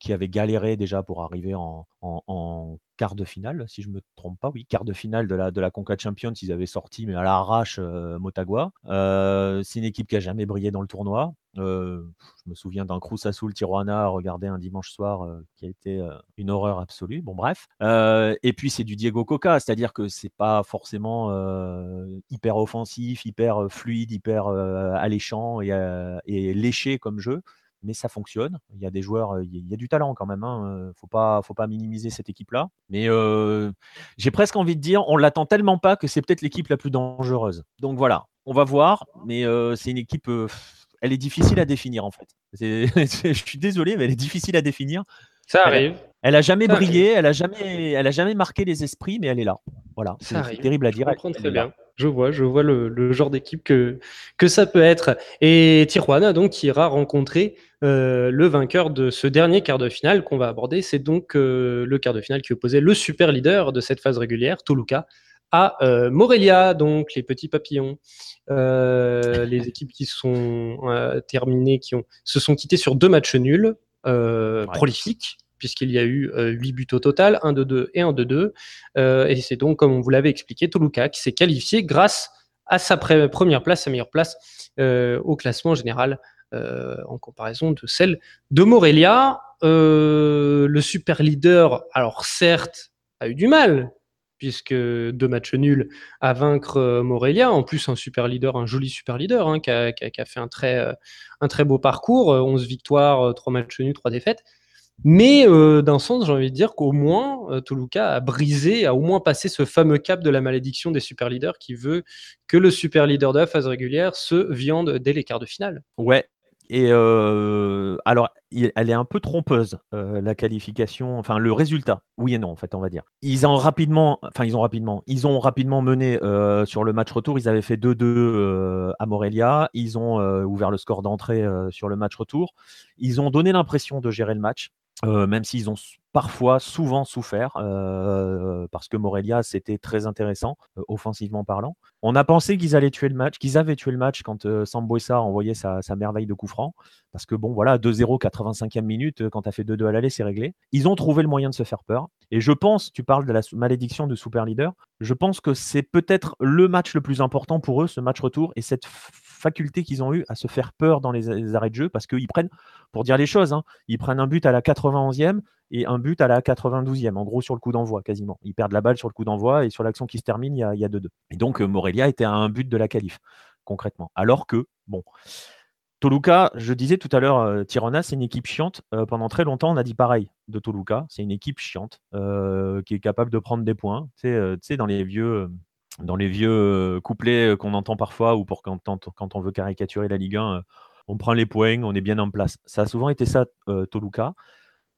qui avait galéré déjà pour arriver en, en, quart de finale, si je ne me trompe pas. Oui, quart de finale de la, de la Conca Champions, ils avaient sorti, mais à l'arrache, Motagua. c'est une équipe qui a jamais brillé dans le tournoi. Je me souviens d'un Cruz Azul Tijuana à regarder un dimanche soir qui a été une horreur absolue. Bon, bref. et puis, c'est du Diego Coca, c'est-à-dire que c'est pas forcément hyper offensif, hyper fluide, hyper alléchant et, et léché comme jeu mais ça fonctionne. Il y a des joueurs, il y a du talent quand même. Hein. Faut pas, faut pas minimiser cette équipe-là. Mais j'ai presque envie de dire, on l'attend tellement pas que c'est peut-être l'équipe la plus dangereuse. Donc voilà, on va voir. Mais c'est une équipe, elle est difficile à définir en fait. [laughs] je suis désolé, mais elle est difficile à définir. Ça arrive. Elle, a jamais brillé, elle a jamais, elle a jamais marqué les esprits, mais elle est là. Voilà, c'est terrible à dire. Je très bien. Je vois, je vois le, genre d'équipe que, que ça peut être. Et Tijuana, donc, qui ira rencontrer euh, le vainqueur de ce dernier quart de finale qu'on va aborder. C'est donc euh, le quart de finale qui opposait le super leader de cette phase régulière, Toluca, à euh, Morelia, donc les petits papillons. les équipes qui sont terminées, qui ont, se sont quittées sur deux matchs nuls, prolifiques puisqu'il y a eu 8 buts au total, 1 de 2 et 1 de 2. et c'est donc, comme on vous l'avait expliqué, Toluca qui s'est qualifié grâce à sa première place, sa meilleure place au classement général en comparaison de celle de Morelia. le super leader, alors certes, a eu du mal, puisque deux matchs nuls à vaincre Morelia. En plus, un super leader, un joli super leader, hein, qui, a, fait un très, très beau parcours, 11 victoires, 3 matchs nuls, 3 défaites. Mais euh, d'un sens, j'ai envie de dire qu'au moins, euh, Toluca a brisé, a au moins passé ce fameux cap de la malédiction des super leaders qui veut que le super leader de la phase régulière se viande dès les quarts de finale. Ouais. Et alors, elle est un peu trompeuse, la qualification, enfin le résultat. Oui et non, en fait, on va dire. Ils ont rapidement, ils ont rapidement, ils ont rapidement mené sur le match retour. Ils avaient fait 2-2 à Morelia. Ils ont ouvert le score d'entrée sur le match retour. Ils ont donné l'impression de gérer le match. Euh, même s'ils ont parfois, souvent souffert, euh, parce que Morelia, c'était très intéressant, euh, offensivement parlant. On a pensé qu'ils allaient tuer le match, qu'ils avaient tué le match quand Samboissa envoyait sa, sa, merveille de coup franc, parce que bon, voilà, 2-0, 85e minute, quand tu fait 2-2 à l'aller, c'est réglé. Ils ont trouvé le moyen de se faire peur. Et je pense, tu parles de la malédiction de Super Leader, je pense que c'est peut-être le match le plus important pour eux, ce match retour, et cette faculté qu'ils ont eu à se faire peur dans les, arrêts de jeu, parce qu'ils prennent, pour dire les choses, hein, ils prennent un but à la 91e et un but à la 92e, en gros sur le coup d'envoi quasiment. Ils perdent la balle sur le coup d'envoi et sur l'action qui se termine, il y a, il y a 2-2. Et donc euh, Morelia était à un but de la qualif, concrètement. Alors que, bon, Toluca, je disais tout à l'heure, euh, Tirana, c'est une équipe chiante. Euh, pendant très longtemps, on a dit pareil de Toluca. C'est une équipe chiante qui est capable de prendre des points. Tu sais, dans les vieux, dans les vieux couplets qu'on entend parfois ou pour quand, on veut caricaturer la Ligue 1, on prend les points, on est bien en place. Ça a souvent été ça, Toluca.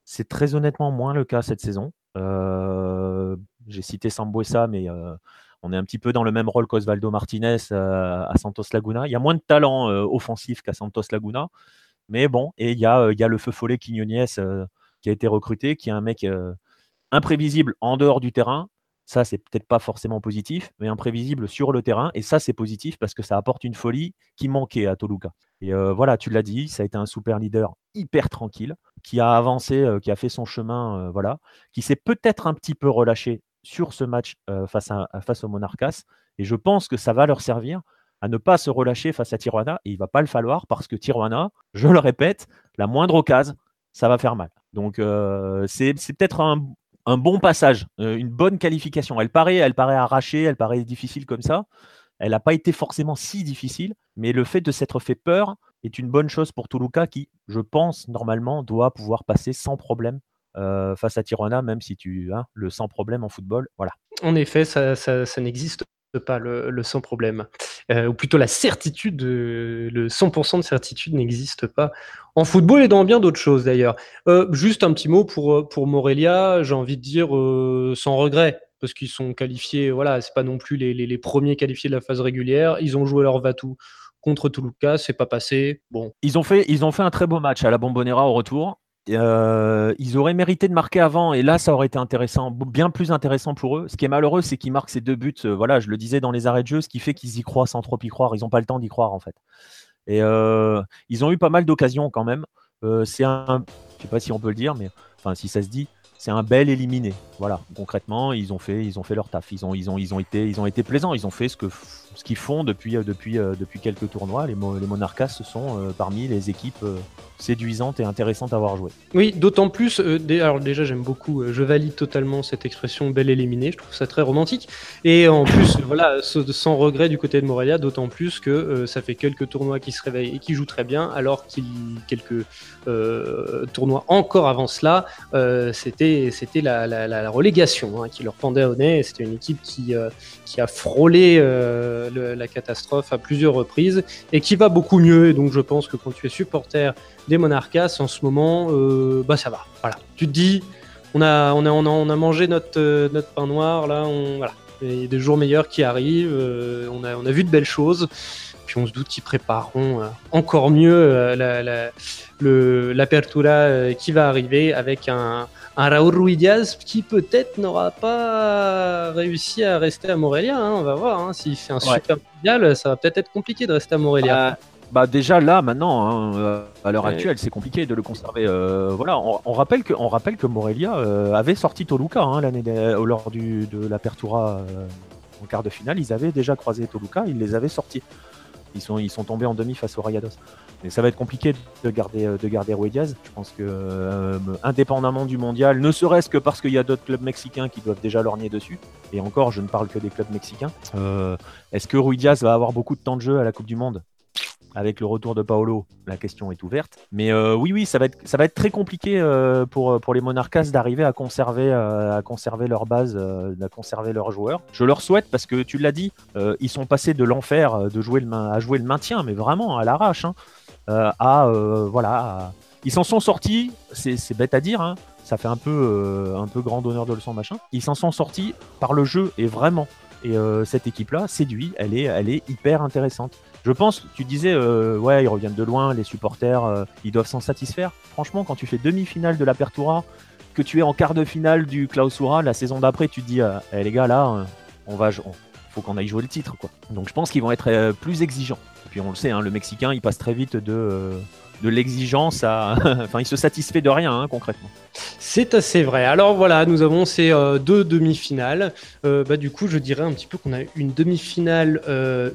C'est très honnêtement moins le cas cette saison. Euh, j'ai cité Sambuesa, mais euh, on est un petit peu dans le même rôle qu'Osvaldo Martinez euh, à Santos Laguna. Il y a moins de talent offensif qu'à Santos Laguna. Mais bon, et il y a, y a le feu follet Quignonies qui a été recruté, qui est un mec imprévisible en dehors du terrain, ça, c'est peut-être pas forcément positif, mais imprévisible sur le terrain. Et ça, c'est positif parce que ça apporte une folie qui manquait à Toluca. Et euh, voilà, tu l'as dit, ça a été un super leader hyper tranquille, qui a avancé, euh, qui a fait son chemin, euh, voilà, qui s'est peut-être un petit peu relâché sur ce match face, à, face au Monarcas. Et je pense que ça va leur servir à ne pas se relâcher face à Tijuana. Et il va pas le falloir parce que Tijuana, je le répète, la moindre occasion, ça va faire mal. Donc c'est peut-être un, un bon passage, euh, une bonne qualification. Elle paraît, elle paraît arrachée, elle paraît difficile comme ça. Elle n'a pas été forcément si difficile, mais le fait de s'être fait peur est une bonne chose pour Toluca qui, je pense, normalement, doit pouvoir passer sans problème euh, face à Tirana, même si tu as le sans problème en football. Voilà. En effet, ça, ça, ça n'existe pas le, sans problème, euh, ou plutôt la certitude, le 100% de certitude n'existe pas en football et dans bien d'autres choses d'ailleurs. Euh, juste un petit mot pour, pour Morelia, j'ai envie de dire euh, sans regret, parce qu'ils sont qualifiés, voilà, c'est pas non plus les, les, premiers qualifiés de la phase régulière, ils ont joué leur Vatou contre Toluca, c'est pas passé. Bon. Ils ont, fait, ils ont fait un très beau match à la Bombonera au retour. Euh, ils auraient mérité de marquer avant et là ça aurait été intéressant, bien plus intéressant pour eux. Ce qui est malheureux, c'est qu'ils marquent ces deux buts. Euh, voilà, je le disais dans les arrêts de jeu, ce qui fait qu'ils y croient sans trop y croire. Ils n'ont pas le temps d'y croire en fait. Et euh, ils ont eu pas mal d'occasions quand même. c'est un, je sais pas si on peut le dire, mais enfin si ça se dit, c'est un bel éliminé. Voilà, concrètement, ils ont fait, ils ont fait leur taf. Ils ont, ils ont, ils ont été, ils ont été plaisants. Ils ont fait ce que, ce qu'ils font depuis, depuis, depuis quelques tournois. Les, Monarcas ce sont parmi les équipes séduisante et intéressante à voir jouer. Oui, d'autant plus, euh, alors déjà j'aime beaucoup, euh, je valide totalement cette expression belle éliminée, je trouve ça très romantique. Et en plus, voilà, sans regret du côté de Morelia, d'autant plus que euh, ça fait quelques tournois qui se réveillent et qui jouent très bien, alors qu'il quelques tournois encore avant cela, c'était c'était la, la, relégation hein, qui leur pendait au nez. C'était une équipe qui, qui a frôlé la catastrophe à plusieurs reprises et qui va beaucoup mieux. Et donc je pense que quand tu es supporter des Monarcas en ce moment, euh, bah ça va. Voilà. Tu te dis, on a, on a, on a, mangé notre, euh, notre pain noir, là, on, voilà. Il y a des jours meilleurs qui arrivent, euh, on, a, on a vu de belles choses, puis on se doute qu'ils prépareront encore mieux l'apertura qui va arriver avec un, un Raúl Ruiz qui peut-être n'aura pas réussi à rester à Morelia. Hein, on va voir. Hein, S'il fait un super mondial, ça va peut-être être compliqué de rester à Morelia. Bah, bah déjà là maintenant, hein, euh, à l'heure actuelle, c'est compliqué de le conserver. Euh, voilà, on, rappelle que on rappelle que Morelia euh, avait sorti Toluca l'année lors du, de l'Apertura en quart de finale. Ils avaient déjà croisé Toluca, ils les avaient sortis. Ils sont tombés en demi face au Rayados. Mais ça va être compliqué de garder de garder Diaz. Je pense que indépendamment du mondial, ne serait-ce que parce qu'il y a d'autres clubs mexicains qui doivent déjà lorgner dessus. Et encore, je ne parle que des clubs mexicains. Est-ce que Rui Diaz va avoir beaucoup de temps de jeu à la Coupe du Monde? Avec le retour de Paolo, la question est ouverte. Mais euh, oui, oui, ça va être, très compliqué euh, pour, les Monarcas d'arriver à conserver, euh, leur base, à conserver leurs joueurs. Je leur souhaite parce que tu l'as dit, ils sont passés de l'enfer de jouer le, à jouer le maintien, mais vraiment à l'arrache, hein, à voilà, ils s'en sont sortis. C'est bête à dire, hein, ça fait un peu, un peu grand honneur de leçon machin. Ils s'en sont sortis par le jeu et vraiment. Et cette équipe-là séduit, elle est, hyper intéressante. Je pense, tu disais, euh, ouais, ils reviennent de loin, les supporters, euh, ils doivent s'en satisfaire. Franchement, quand tu fais demi-finale de l'Apertura, que tu es en quart de finale du Clausura, la saison d'après, tu te dis, euh, eh, les gars, là, on va, faut qu'on aille jouer le titre. Donc je pense qu'ils vont être plus exigeants. Et puis on le sait, hein, le Mexicain, il passe très vite de de l'exigence à. [laughs] enfin, il se satisfait de rien, hein, concrètement. C'est assez vrai. Alors voilà, nous avons ces deux demi-finales. bah, du coup, je dirais un petit peu qu'on a une demi-finale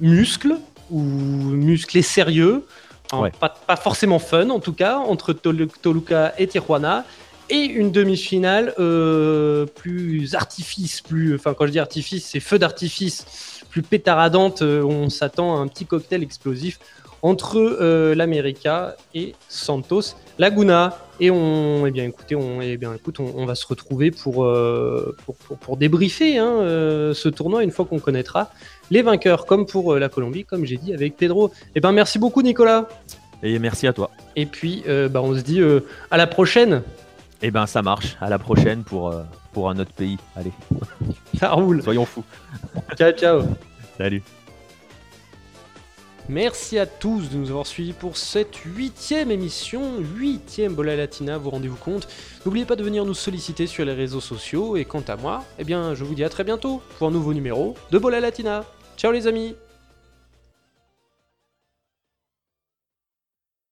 muscle, ou musclé sérieux, pas, forcément fun en tout cas, entre Toluca et Tijuana, et une demi-finale euh, plus artifice, plus, enfin quand je dis artifice, c'est feu d'artifice, plus pétaradante, euh, on s'attend à un petit cocktail explosif entre euh, l'América et Santos Laguna. Et on, eh bien, écoutez, on, eh bien, écoute, on, va se retrouver pour, pour, pour, débriefer hein, ce tournoi une fois qu'on connaîtra les vainqueurs, comme pour euh, la Colombie, comme j'ai dit avec Pedro. Eh ben merci beaucoup Nicolas. Et merci à toi. Et puis euh, bah, on se dit euh, à la prochaine. Et eh ben ça marche. À la prochaine pour, pour un autre pays. Allez. Ça roule. Soyons fous. Ciao ciao. Salut. Merci à tous de nous avoir suivis pour cette huitième émission, huitième Bola Latina, vous rendez-vous compte. N'oubliez pas de venir nous solliciter sur les réseaux sociaux. Et quant à moi, eh bien je vous dis à très bientôt pour un nouveau numéro de Bola Latina. Ciao les amis